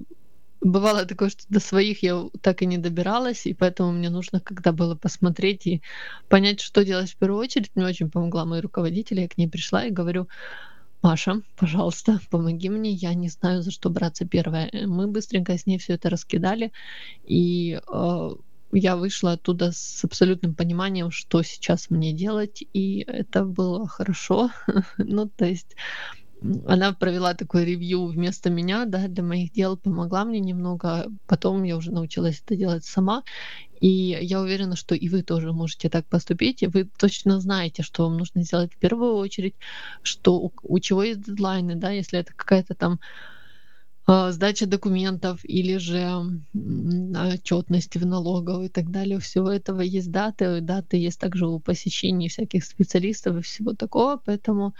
бывало такое, что до своих я так и не добиралась, и поэтому мне нужно когда было посмотреть и понять, что делать в первую очередь. Мне очень помогла мой руководитель, я к ней пришла и говорю, Маша, пожалуйста, помоги мне, я не знаю, за что браться первое. Мы быстренько с ней все это раскидали, и э, я вышла оттуда с абсолютным пониманием, что сейчас мне делать, и это было хорошо. ну, то есть она провела такой ревью вместо меня, да, для моих дел, помогла мне немного. Потом я уже научилась это делать сама. И я уверена, что и вы тоже можете так поступить. И вы точно знаете, что вам нужно сделать в первую очередь, что у, у чего есть дедлайны, да, если это какая-то там а, сдача документов или же отчетности в налоговой и так далее. У всего этого есть даты. Даты есть также у посещений всяких специалистов и всего такого. Поэтому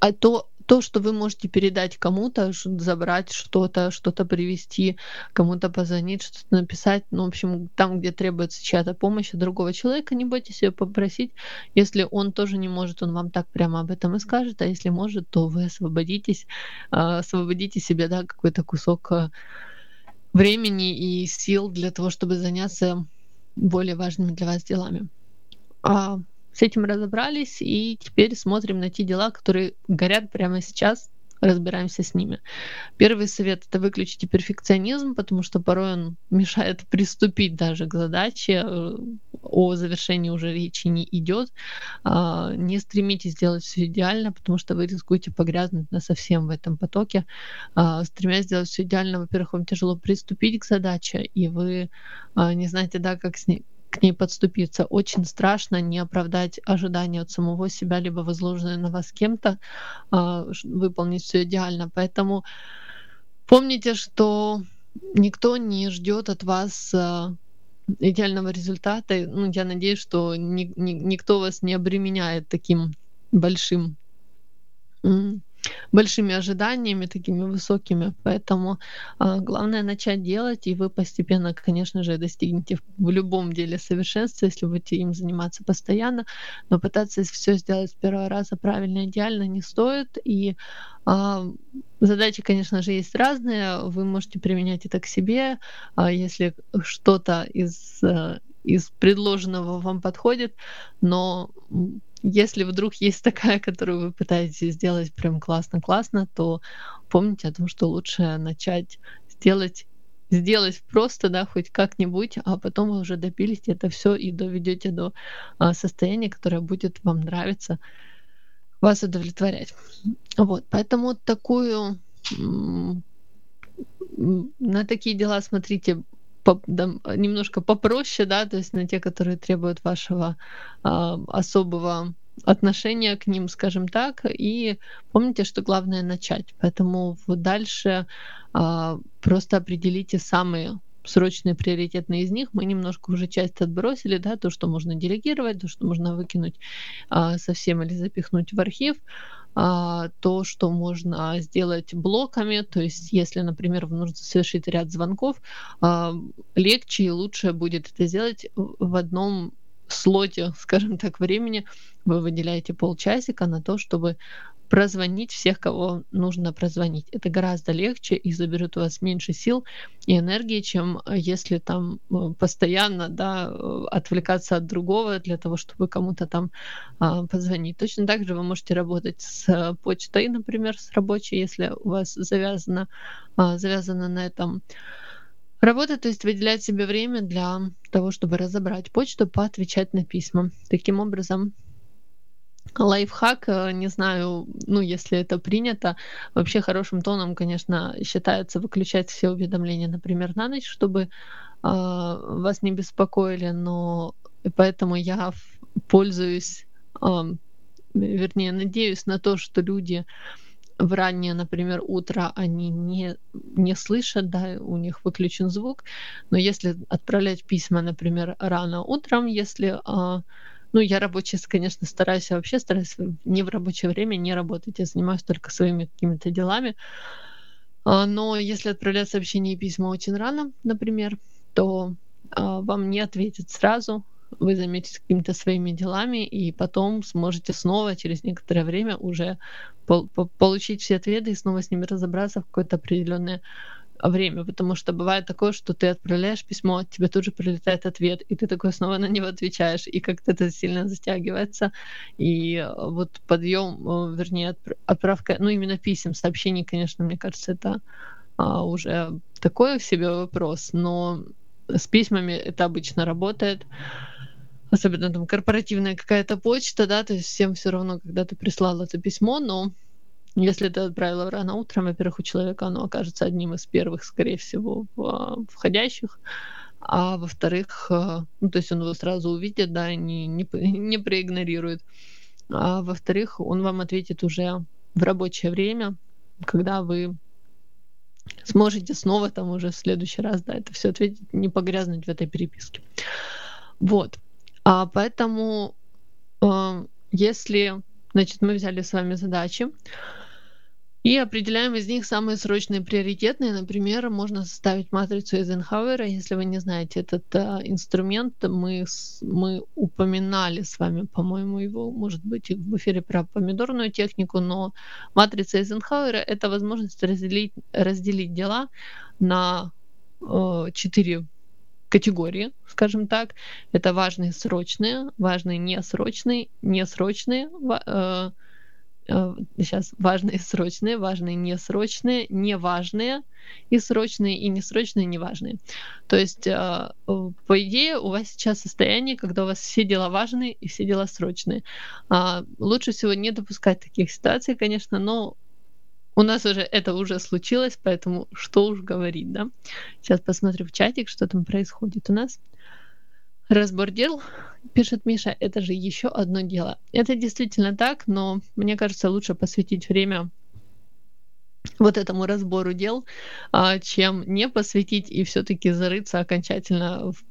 а то, то, что вы можете передать кому-то, забрать что-то, что-то привести, кому-то позвонить, что-то написать, ну, в общем, там, где требуется чья-то помощь другого человека, не бойтесь ее попросить. Если он тоже не может, он вам так прямо об этом и скажет, а если может, то вы освободитесь, а, освободите себе, да, какой-то кусок а, времени и сил для того, чтобы заняться более важными для вас делами. А с этим разобрались, и теперь смотрим на те дела, которые горят прямо сейчас, разбираемся с ними. Первый совет — это выключите перфекционизм, потому что порой он мешает приступить даже к задаче, э, о завершении уже речи не идет. А, не стремитесь сделать все идеально, потому что вы рискуете погрязнуть на совсем в этом потоке. А, стремясь сделать все идеально, во-первых, вам тяжело приступить к задаче, и вы а, не знаете, да, как с ней к ней подступиться. Очень страшно не оправдать ожидания от самого себя, либо возложенные на вас кем-то, а, выполнить все идеально. Поэтому помните, что никто не ждет от вас а, идеального результата. Ну, я надеюсь, что ни, ни, никто вас не обременяет таким большим большими ожиданиями, такими высокими. Поэтому э, главное начать делать, и вы постепенно, конечно же, достигнете в любом деле совершенства, если будете им заниматься постоянно. Но пытаться все сделать с первого раза правильно, идеально не стоит. И э, задачи, конечно же, есть разные. Вы можете применять это к себе. Э, если что-то из э, из предложенного вам подходит, но если вдруг есть такая, которую вы пытаетесь сделать прям классно-классно, то помните о том, что лучше начать сделать сделать просто, да, хоть как-нибудь, а потом вы уже допилите это все и доведете до а, состояния, которое будет вам нравиться, вас удовлетворять. Вот, поэтому такую на такие дела смотрите по, да, немножко попроще, да, то есть на те, которые требуют вашего а, особого отношения к ним, скажем так, и помните, что главное начать. Поэтому дальше а, просто определите самые срочные приоритетные из них. Мы немножко уже часть отбросили, да, то, что можно делегировать, то, что можно выкинуть а, совсем или запихнуть в архив, то, что можно сделать блоками, то есть если, например, вам нужно совершить ряд звонков, а, легче и лучше будет это сделать в одном слоте, скажем так, времени. Вы выделяете полчасика на то, чтобы прозвонить всех, кого нужно прозвонить. Это гораздо легче и заберет у вас меньше сил и энергии, чем э, если там э, постоянно да, э, отвлекаться от другого для того, чтобы кому-то там а, позвонить. Точно так же вы можете работать с почтой, например, с рабочей, если у вас завязано, а, завязано на этом Работа, то есть выделять себе время для того, чтобы разобрать почту, поотвечать на письма. Таким образом, лайфхак, э, не знаю, ну, если это принято, вообще хорошим тоном, конечно, считается выключать все уведомления, например, на ночь, чтобы э, вас не беспокоили, но поэтому я пользуюсь, э, вернее, надеюсь на то, что люди в раннее, например, утро они не, не слышат, да, у них выключен звук, но если отправлять письма, например, рано утром, если э, ну, я рабочий, конечно, стараюсь, я вообще стараюсь не в рабочее время не работать, я занимаюсь только своими какими-то делами. А, но если отправлять сообщения и письма очень рано, например, то а, вам не ответят сразу, вы займетесь какими-то своими делами, и потом сможете снова через некоторое время уже получить все ответы и снова с ними разобраться в какое-то определенное время, потому что бывает такое, что ты отправляешь письмо, тебе тут же прилетает ответ, и ты такой снова на него отвечаешь, и как-то это сильно затягивается. И э, вот подъем, э, вернее, отправка, ну именно писем, сообщений, конечно, мне кажется, это а, уже такой в себе вопрос, но с письмами это обычно работает особенно там корпоративная какая-то почта, да, то есть всем все равно, когда ты прислал это письмо, но если ты отправила рано утром, во-первых, у человека оно окажется одним из первых, скорее всего, входящих, а во-вторых, э, ну, то есть он его сразу увидит, да, не, не, не проигнорирует. А во-вторых, он вам ответит уже в рабочее время, когда вы сможете снова там уже в следующий раз, да, это все ответить, не погрязнуть в этой переписке. Вот. А поэтому, э, если, значит, мы взяли с вами задачи, и определяем из них самые срочные приоритетные. Например, можно составить матрицу Эйзенхауэра. Если вы не знаете этот э, инструмент, мы, мы упоминали с вами, по-моему, его, может быть, в эфире про помидорную технику, но матрица Эйзенхауэра — это возможность разделить, разделить дела на э, четыре категории, скажем так. Это важные срочные, важные несрочные, несрочные, э, сейчас э, важные срочные, важные несрочные, неважные и срочные и несрочные, неважные. То есть, э, по идее, у вас сейчас состояние, когда у вас все дела важные и все дела срочные. А, лучше всего не допускать таких ситуаций, конечно, но у нас уже это уже случилось, поэтому что уж говорить, да? Сейчас посмотрю в чатик, что там происходит у нас. Разбор дел, пишет Миша, это же еще одно дело. Это действительно так, но мне кажется, лучше посвятить время вот этому разбору дел, а, чем не посвятить и все-таки зарыться окончательно в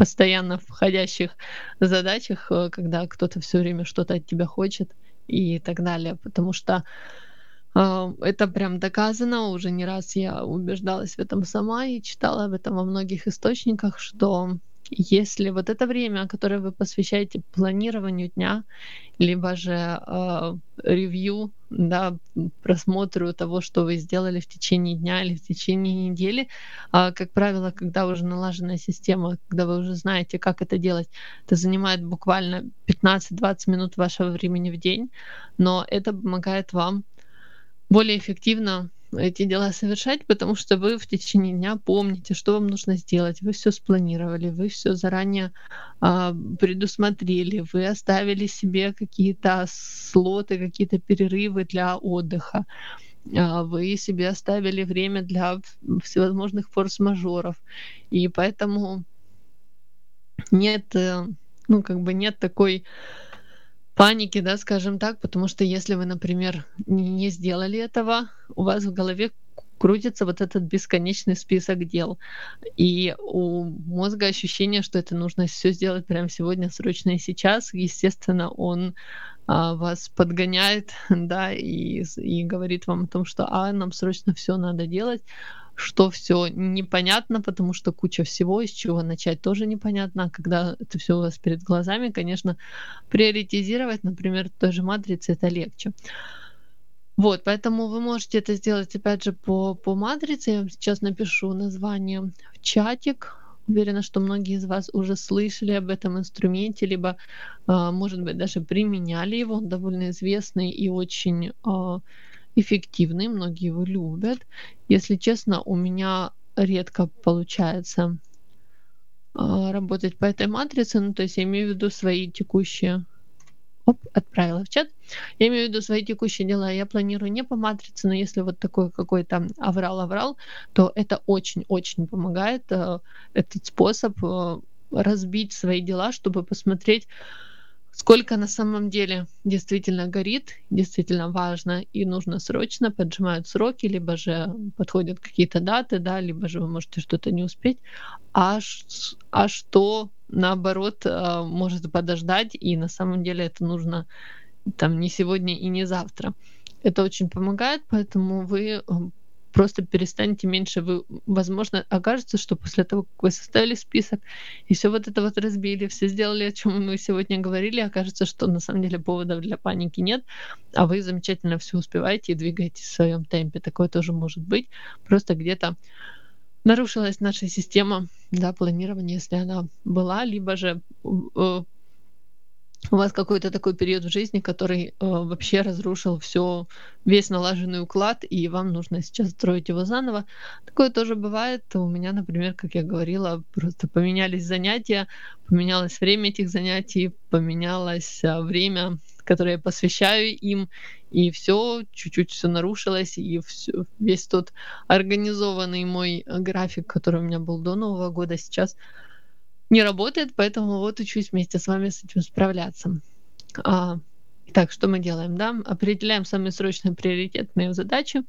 постоянно входящих задачах, э, когда кто-то все время что-то от тебя хочет и так далее. Потому что э, это прям доказано, уже не раз я убеждалась в этом сама и читала об этом во многих источниках, что если вот это время, которое вы посвящаете планированию дня, либо же э, ревью, да, просмотру того, что вы сделали в течение дня или в течение недели, э, как правило, когда уже налаженная система, когда вы уже знаете, как это делать, это занимает буквально 15-20 минут вашего времени в день, но это помогает вам более эффективно эти дела совершать, потому что вы в течение дня помните, что вам нужно сделать. Вы все спланировали, вы все заранее а, предусмотрели, вы оставили себе какие-то слоты, какие-то перерывы для отдыха. А, вы себе оставили время для всевозможных форс-мажоров. И поэтому нет, э, ну, как бы нет такой паники, да, скажем так, потому что если вы, например, не сделали этого, у вас в голове крутится вот этот бесконечный список дел. И у мозга ощущение, что это нужно все сделать прямо сегодня, срочно и сейчас. Естественно, он а, вас подгоняет, да, и, и говорит вам о том, что а, нам срочно все надо делать, что все непонятно, потому что куча всего, из чего начать тоже непонятно. А когда это все у вас перед глазами, конечно, приоритизировать, например, той же матрице, это легче. Вот, поэтому вы можете это сделать, опять же, по, по матрице. Я сейчас напишу название в чатик. Уверена, что многие из вас уже слышали об этом инструменте, либо, а, может быть, даже применяли его. Он довольно известный и очень а, эффективный, многие его любят. Если честно, у меня редко получается э, работать по этой матрице, ну то есть я имею в виду свои текущие Оп, отправила в чат. Я имею в виду свои текущие дела. Я планирую не по матрице, но если вот такой какой-то аврал-аврал, то это очень-очень помогает. Э, этот способ э, разбить свои дела, чтобы посмотреть, сколько на самом деле действительно горит, действительно важно и нужно срочно, поджимают сроки, либо же подходят какие-то даты, да, либо же вы можете что-то не успеть, а, а что наоборот э, может подождать, и на самом деле это нужно там не сегодня и не завтра. Это очень помогает, поэтому вы просто перестанете меньше вы, возможно, окажется, что после того, как вы составили список и все вот это вот разбили, все сделали, о чем мы сегодня говорили, окажется, что на самом деле поводов для паники нет, а вы замечательно все успеваете и двигаетесь в своем темпе. Такое тоже может быть. Просто где-то нарушилась наша система да, планирования, если она была, либо же э, у вас какой-то такой период в жизни, который э, вообще разрушил все, весь налаженный уклад, и вам нужно сейчас строить его заново. Такое тоже бывает. У меня, например, как я говорила, просто поменялись занятия, поменялось время этих занятий, поменялось э, время, которое я посвящаю им, и все чуть-чуть все нарушилось, и все, весь тот организованный мой график, который у меня был до Нового года, сейчас не работает, поэтому вот учусь вместе с вами с этим справляться. А, так, что мы делаем, да? Определяем самые срочные приоритетные задачи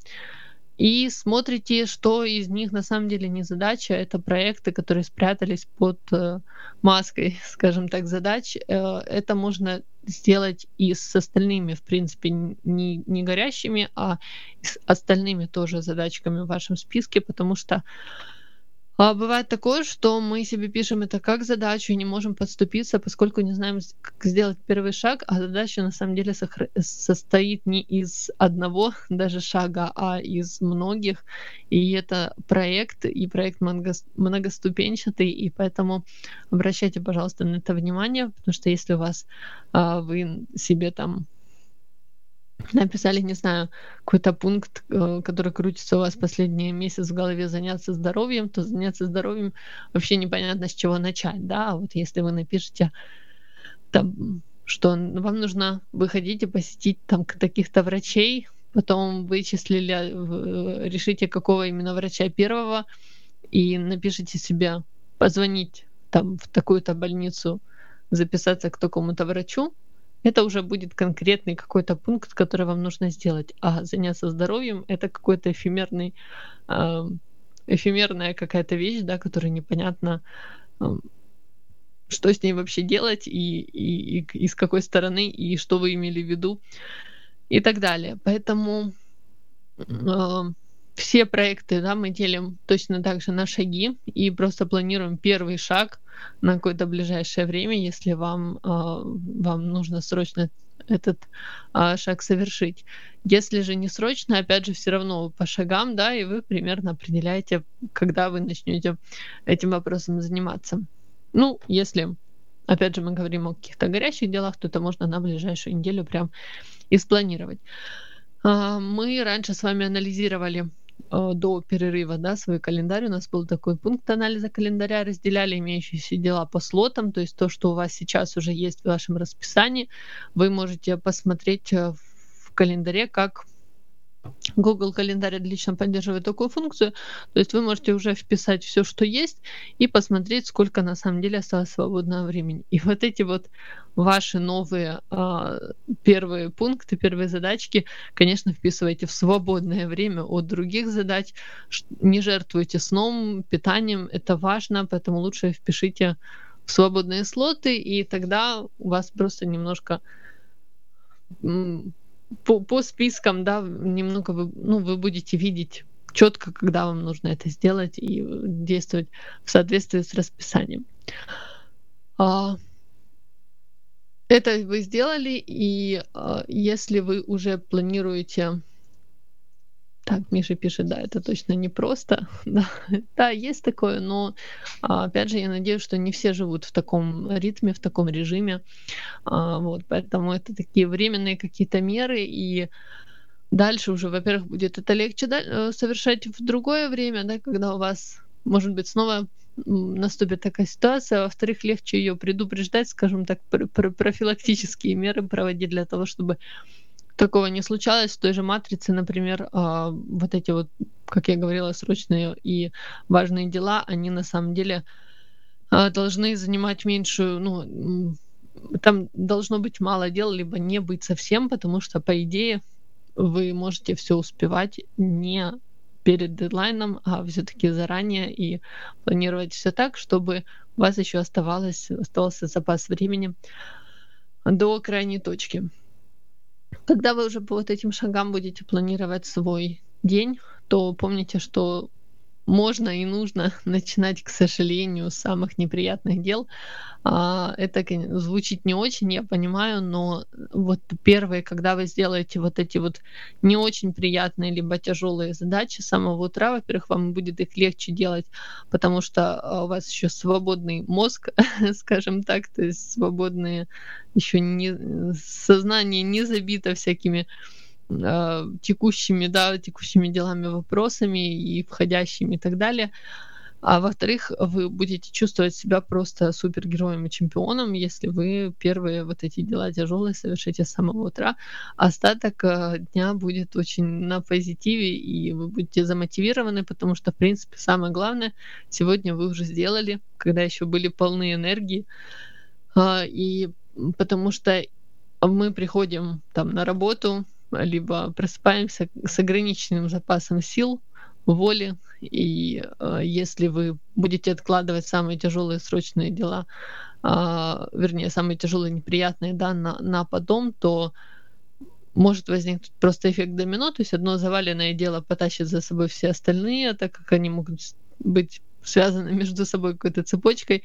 и смотрите, что из них на самом деле не задача, это проекты, которые спрятались под э, маской, скажем так, задач. Э, это можно сделать и с остальными, в принципе, не, не горящими, а с остальными тоже задачками в вашем списке, потому что а бывает такое, что мы себе пишем это как задачу и не можем подступиться, поскольку не знаем, как сделать первый шаг, а задача на самом деле состоит не из одного даже шага, а из многих. И это проект, и проект многоступенчатый, и поэтому обращайте, пожалуйста, на это внимание, потому что если у вас а, вы себе там написали, не знаю, какой-то пункт, э, который крутится у вас последний месяц в голове, заняться здоровьем, то заняться здоровьем вообще непонятно с чего начать, да, а вот если вы напишете там, что вам нужно выходить и посетить там таких-то врачей, потом вычислили, решите, какого именно врача первого, и напишите себе позвонить там в такую-то больницу, записаться к такому-то врачу, это уже будет конкретный какой-то пункт, который вам нужно сделать. А заняться здоровьем это какой-то эфемерный, э, эфемерная какая-то вещь, да, которая непонятно, э, что с ней вообще делать и, и, и, и с какой стороны, и что вы имели в виду и так далее. Поэтому э, все проекты да, мы делим точно так же на шаги и просто планируем первый шаг на какое-то ближайшее время, если вам, э, вам нужно срочно этот э, шаг совершить. Если же не срочно, опять же, все равно по шагам, да, и вы примерно определяете, когда вы начнете этим вопросом заниматься. Ну, если, опять же, мы говорим о каких-то горящих делах, то это можно на ближайшую неделю прям и спланировать. А, мы раньше с вами анализировали Э, до перерыва, да, свой календарь. У нас был такой пункт анализа календаря, разделяли имеющиеся дела по слотам, то есть то, что у вас сейчас уже есть в вашем расписании, вы можете посмотреть э, в календаре, как Google календарь отлично поддерживает такую функцию. То есть вы можете уже вписать все, что есть, и посмотреть, сколько на самом деле осталось свободного времени. И вот эти вот ваши новые э, первые пункты, первые задачки, конечно, вписывайте в свободное время от других задач. Не жертвуйте сном, питанием, это важно, поэтому лучше впишите в свободные слоты, и тогда у вас просто немножко по, по спискам, да, немного вы, ну, вы будете видеть четко, когда вам нужно это сделать и действовать в соответствии с расписанием. А, это вы сделали, и а, если вы уже планируете так, Миша пишет, да, это точно непросто. да, да, есть такое, но а, опять же, я надеюсь, что не все живут в таком ритме, в таком режиме. А, вот, поэтому это такие временные какие-то меры, и дальше уже, во-первых, будет это легче э, совершать в другое время, да, когда у вас, может быть, снова наступит такая ситуация, а во-вторых, легче ее предупреждать, скажем так, профилактические меры проводить для того, чтобы такого не случалось в той же матрице, например, а, вот эти вот, как я говорила, срочные и важные дела, они на самом деле а, должны занимать меньшую, ну, там должно быть мало дел, либо не быть совсем, потому что, по идее, вы можете все успевать не перед дедлайном, а все-таки заранее и планировать все так, чтобы у вас еще оставалось, оставался запас времени до крайней точки. Когда вы уже по вот этим шагам будете планировать свой день, то помните, что можно и нужно начинать, к сожалению, с самых неприятных дел. А, это звучит не очень, я понимаю, но вот первые, когда вы сделаете вот эти вот не очень приятные либо тяжелые задачи с самого утра, во-первых, вам будет их легче делать, потому что а, у вас еще свободный мозг, скажем так, то есть свободные еще не сознание не забито всякими э, текущими, да, текущими делами, вопросами и входящими и так далее. А во-вторых, вы будете чувствовать себя просто супергероем и чемпионом, если вы первые вот эти дела тяжелые совершите с самого утра. Остаток э, дня будет очень на позитиве, и вы будете замотивированы, потому что, в принципе, самое главное, сегодня вы уже сделали, когда еще были полны энергии. Э, и потому что мы приходим там на работу, либо просыпаемся с ограниченным запасом сил, воли, и э, если вы будете откладывать самые тяжелые срочные дела, э, вернее, самые тяжелые неприятные, да, на, на потом, то может возникнуть просто эффект домино, то есть одно заваленное дело потащит за собой все остальные, так как они могут быть связаны между собой какой-то цепочкой.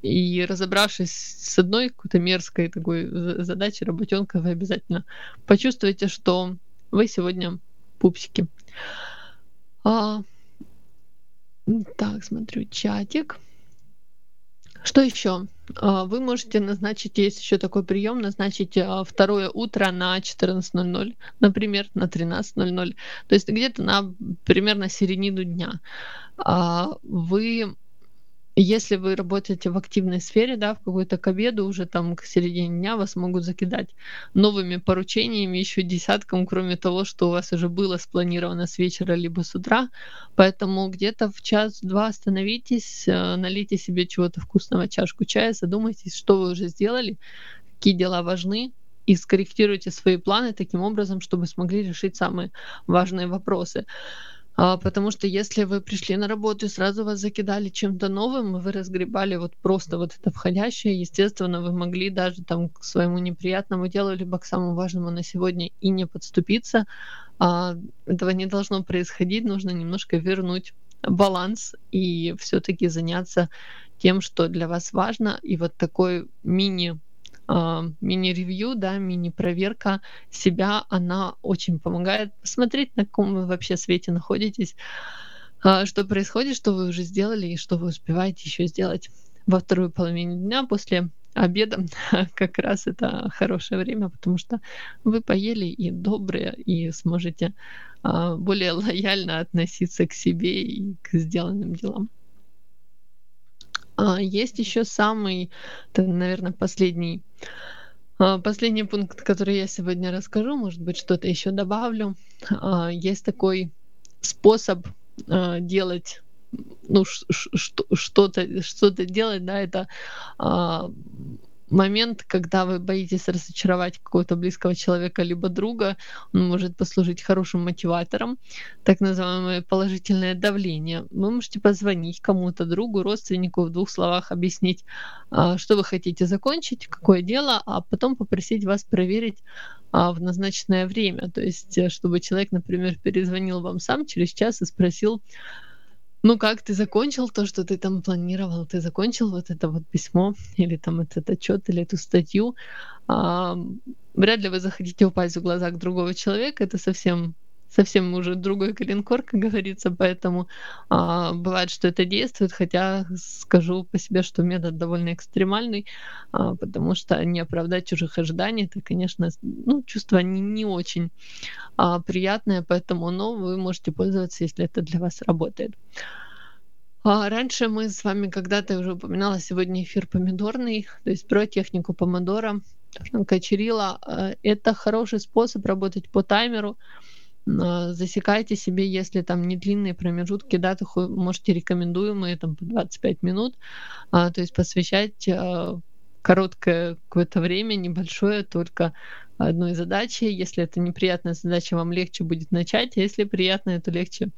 И разобравшись с одной какой-то мерзкой такой задачей, работенкой, вы обязательно почувствуете, что вы сегодня пупсики. А, так, смотрю чатик. Что еще? А, вы можете назначить, есть еще такой прием, назначить а, второе утро на 14.00, например, на 13.00, то есть где-то на примерно середину дня. А, вы если вы работаете в активной сфере, да, в какой-то к обеду, уже там к середине дня вас могут закидать новыми поручениями, еще десятком, кроме того, что у вас уже было спланировано с вечера либо с утра. Поэтому где-то в час-два остановитесь, э, налейте себе чего-то вкусного, чашку чая, задумайтесь, что вы уже сделали, какие дела важны, и скорректируйте свои планы таким образом, чтобы смогли решить самые важные вопросы. А, потому что если вы пришли на работу и сразу вас закидали чем-то новым, вы разгребали вот просто вот это входящее, естественно, вы могли даже там к своему неприятному делу, либо к самому важному на сегодня и не подступиться. А, этого не должно происходить, нужно немножко вернуть баланс и все-таки заняться тем, что для вас важно. И вот такой мини мини-ревью, да, мини-проверка себя, она очень помогает посмотреть, на каком вы вообще свете находитесь, а, что происходит, что вы уже сделали и что вы успеваете еще сделать во вторую половину дня после обеда как раз это хорошее время, потому что вы поели и добрые, и сможете а, более лояльно относиться к себе и к сделанным делам. А, есть еще самый, это, наверное, последний а, Последний пункт, который я сегодня расскажу, может быть, что-то еще добавлю. А, есть такой способ делать ну, что-то, что-то делать, да, это момент, когда вы боитесь разочаровать какого-то близкого человека либо друга, он может послужить хорошим мотиватором, так называемое положительное давление. Вы можете позвонить кому-то, другу, родственнику, в двух словах объяснить, а, что вы хотите закончить, какое дело, а потом попросить вас проверить а, в назначенное время. То есть, э, чтобы человек, например, перезвонил вам сам через час и спросил, ну как, ты закончил то, что ты там планировал? Ты закончил вот это вот письмо или там этот отчет или эту статью? А, вряд ли вы захотите упасть в глазах другого человека. Это совсем совсем уже другой коленкор, как говорится, поэтому а, бывает, что это действует, хотя скажу по себе, что метод довольно экстремальный, а, потому что не оправдать чужих ожиданий, это, конечно, ну, чувство не, не очень а, приятное, поэтому но вы можете пользоваться, если это для вас работает. А раньше мы с вами когда-то уже упоминала сегодня эфир помидорный, то есть про технику помодора. Качерила э, — это хороший способ работать по таймеру, а, засекайте себе, если там не длинные промежутки, да, то можете рекомендуемые там по 25 минут, а, то есть посвящать а, короткое какое-то время, небольшое, только одной задаче. Если это неприятная задача, вам легче будет начать, а если приятная, то легче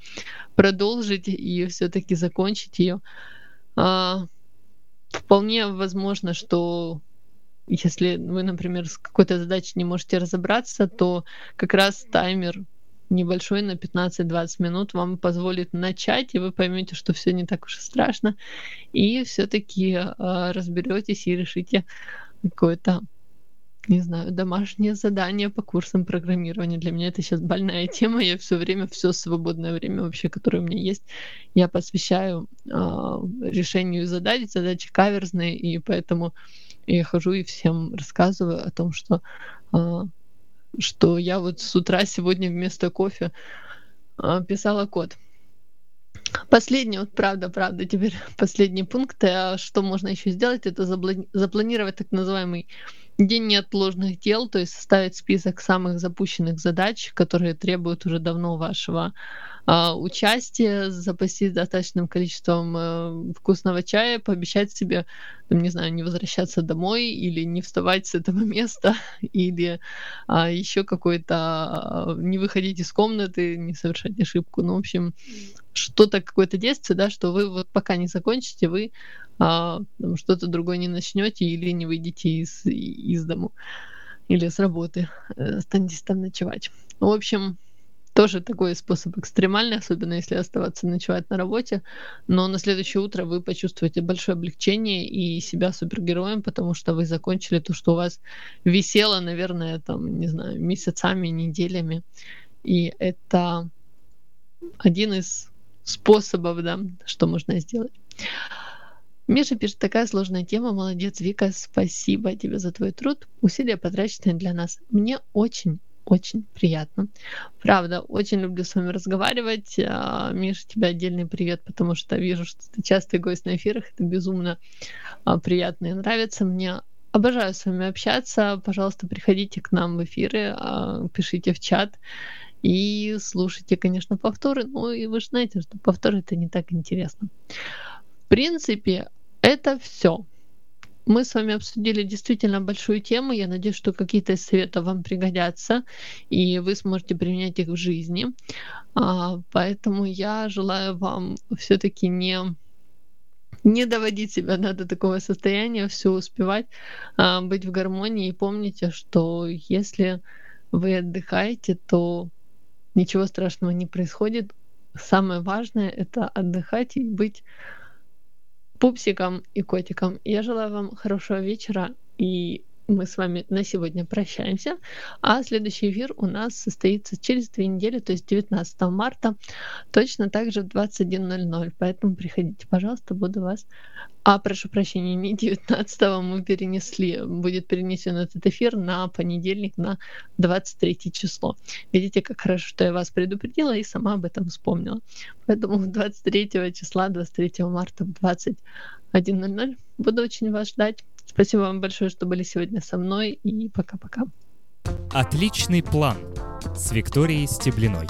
продолжить и все-таки закончить ее. А, вполне возможно, что если вы, например, с какой-то задачей не можете разобраться, то как раз таймер небольшой на 15-20 минут вам позволит начать, и вы поймете, что все не так уж и страшно, и все-таки э, разберетесь и решите какое-то не знаю, домашнее задание по курсам программирования. Для меня это сейчас больная тема. Я все время, все свободное время вообще, которое у меня есть, я посвящаю э, решению задач, задачи каверзные, и поэтому я хожу и всем рассказываю о том, что, э, что я вот с утра сегодня вместо кофе э, писала код. Последний, вот правда, правда, теперь последний пункт, а что можно еще сделать, это запланировать так называемый день неотложных дел, то есть составить список самых запущенных задач, которые требуют уже давно вашего э, участия, запастись достаточным количеством э, вкусного чая, пообещать себе, не знаю, не возвращаться домой или не вставать с этого места, или э, еще какой-то э, не выходить из комнаты, не совершать ошибку. Ну, в общем, что-то, какое-то действие, да, что вы вот пока не закончите, вы а, что-то другое не начнете или не выйдете из, из дому или с работы, э, останетесь там ночевать. В общем, тоже такой способ экстремальный, особенно если оставаться ночевать на работе, но на следующее утро вы почувствуете большое облегчение и себя супергероем, потому что вы закончили то, что у вас висело, наверное, там, не знаю, месяцами, неделями. И это один из способов, да, что можно сделать. Миша пишет, такая сложная тема, молодец, Вика, спасибо тебе за твой труд, усилия потраченные для нас. Мне очень очень приятно. Правда, очень люблю с вами разговаривать. А, Миша, тебе отдельный привет, потому что вижу, что ты частый гость на эфирах. Это безумно а, приятно и нравится мне. Обожаю с вами общаться. Пожалуйста, приходите к нам в эфиры, а, пишите в чат и слушайте, конечно, повторы. Ну и вы же знаете, что повторы это не так интересно. В принципе, это все. Мы с вами обсудили действительно большую тему. Я надеюсь, что какие-то из советов вам пригодятся, и вы сможете применять их в жизни. А, поэтому я желаю вам все-таки не не доводить себя да, до такого состояния, все успевать, а, быть в гармонии и помните, что если вы отдыхаете, то ничего страшного не происходит. Самое важное это отдыхать и быть пупсикам и котикам. Я желаю вам хорошего вечера и мы с вами на сегодня прощаемся. А следующий эфир у нас состоится через две недели, то есть 19 марта, точно так же в 21.00. Поэтому приходите, пожалуйста, буду вас... А, прошу прощения, не 19 мы перенесли, будет перенесен этот эфир на понедельник, на 23 число. Видите, как хорошо, что я вас предупредила и сама об этом вспомнила. Поэтому 23 числа, 23 марта в 21.00 буду очень вас ждать. Спасибо вам большое, что были сегодня со мной, и пока-пока. Отличный план с Викторией Стеблиной.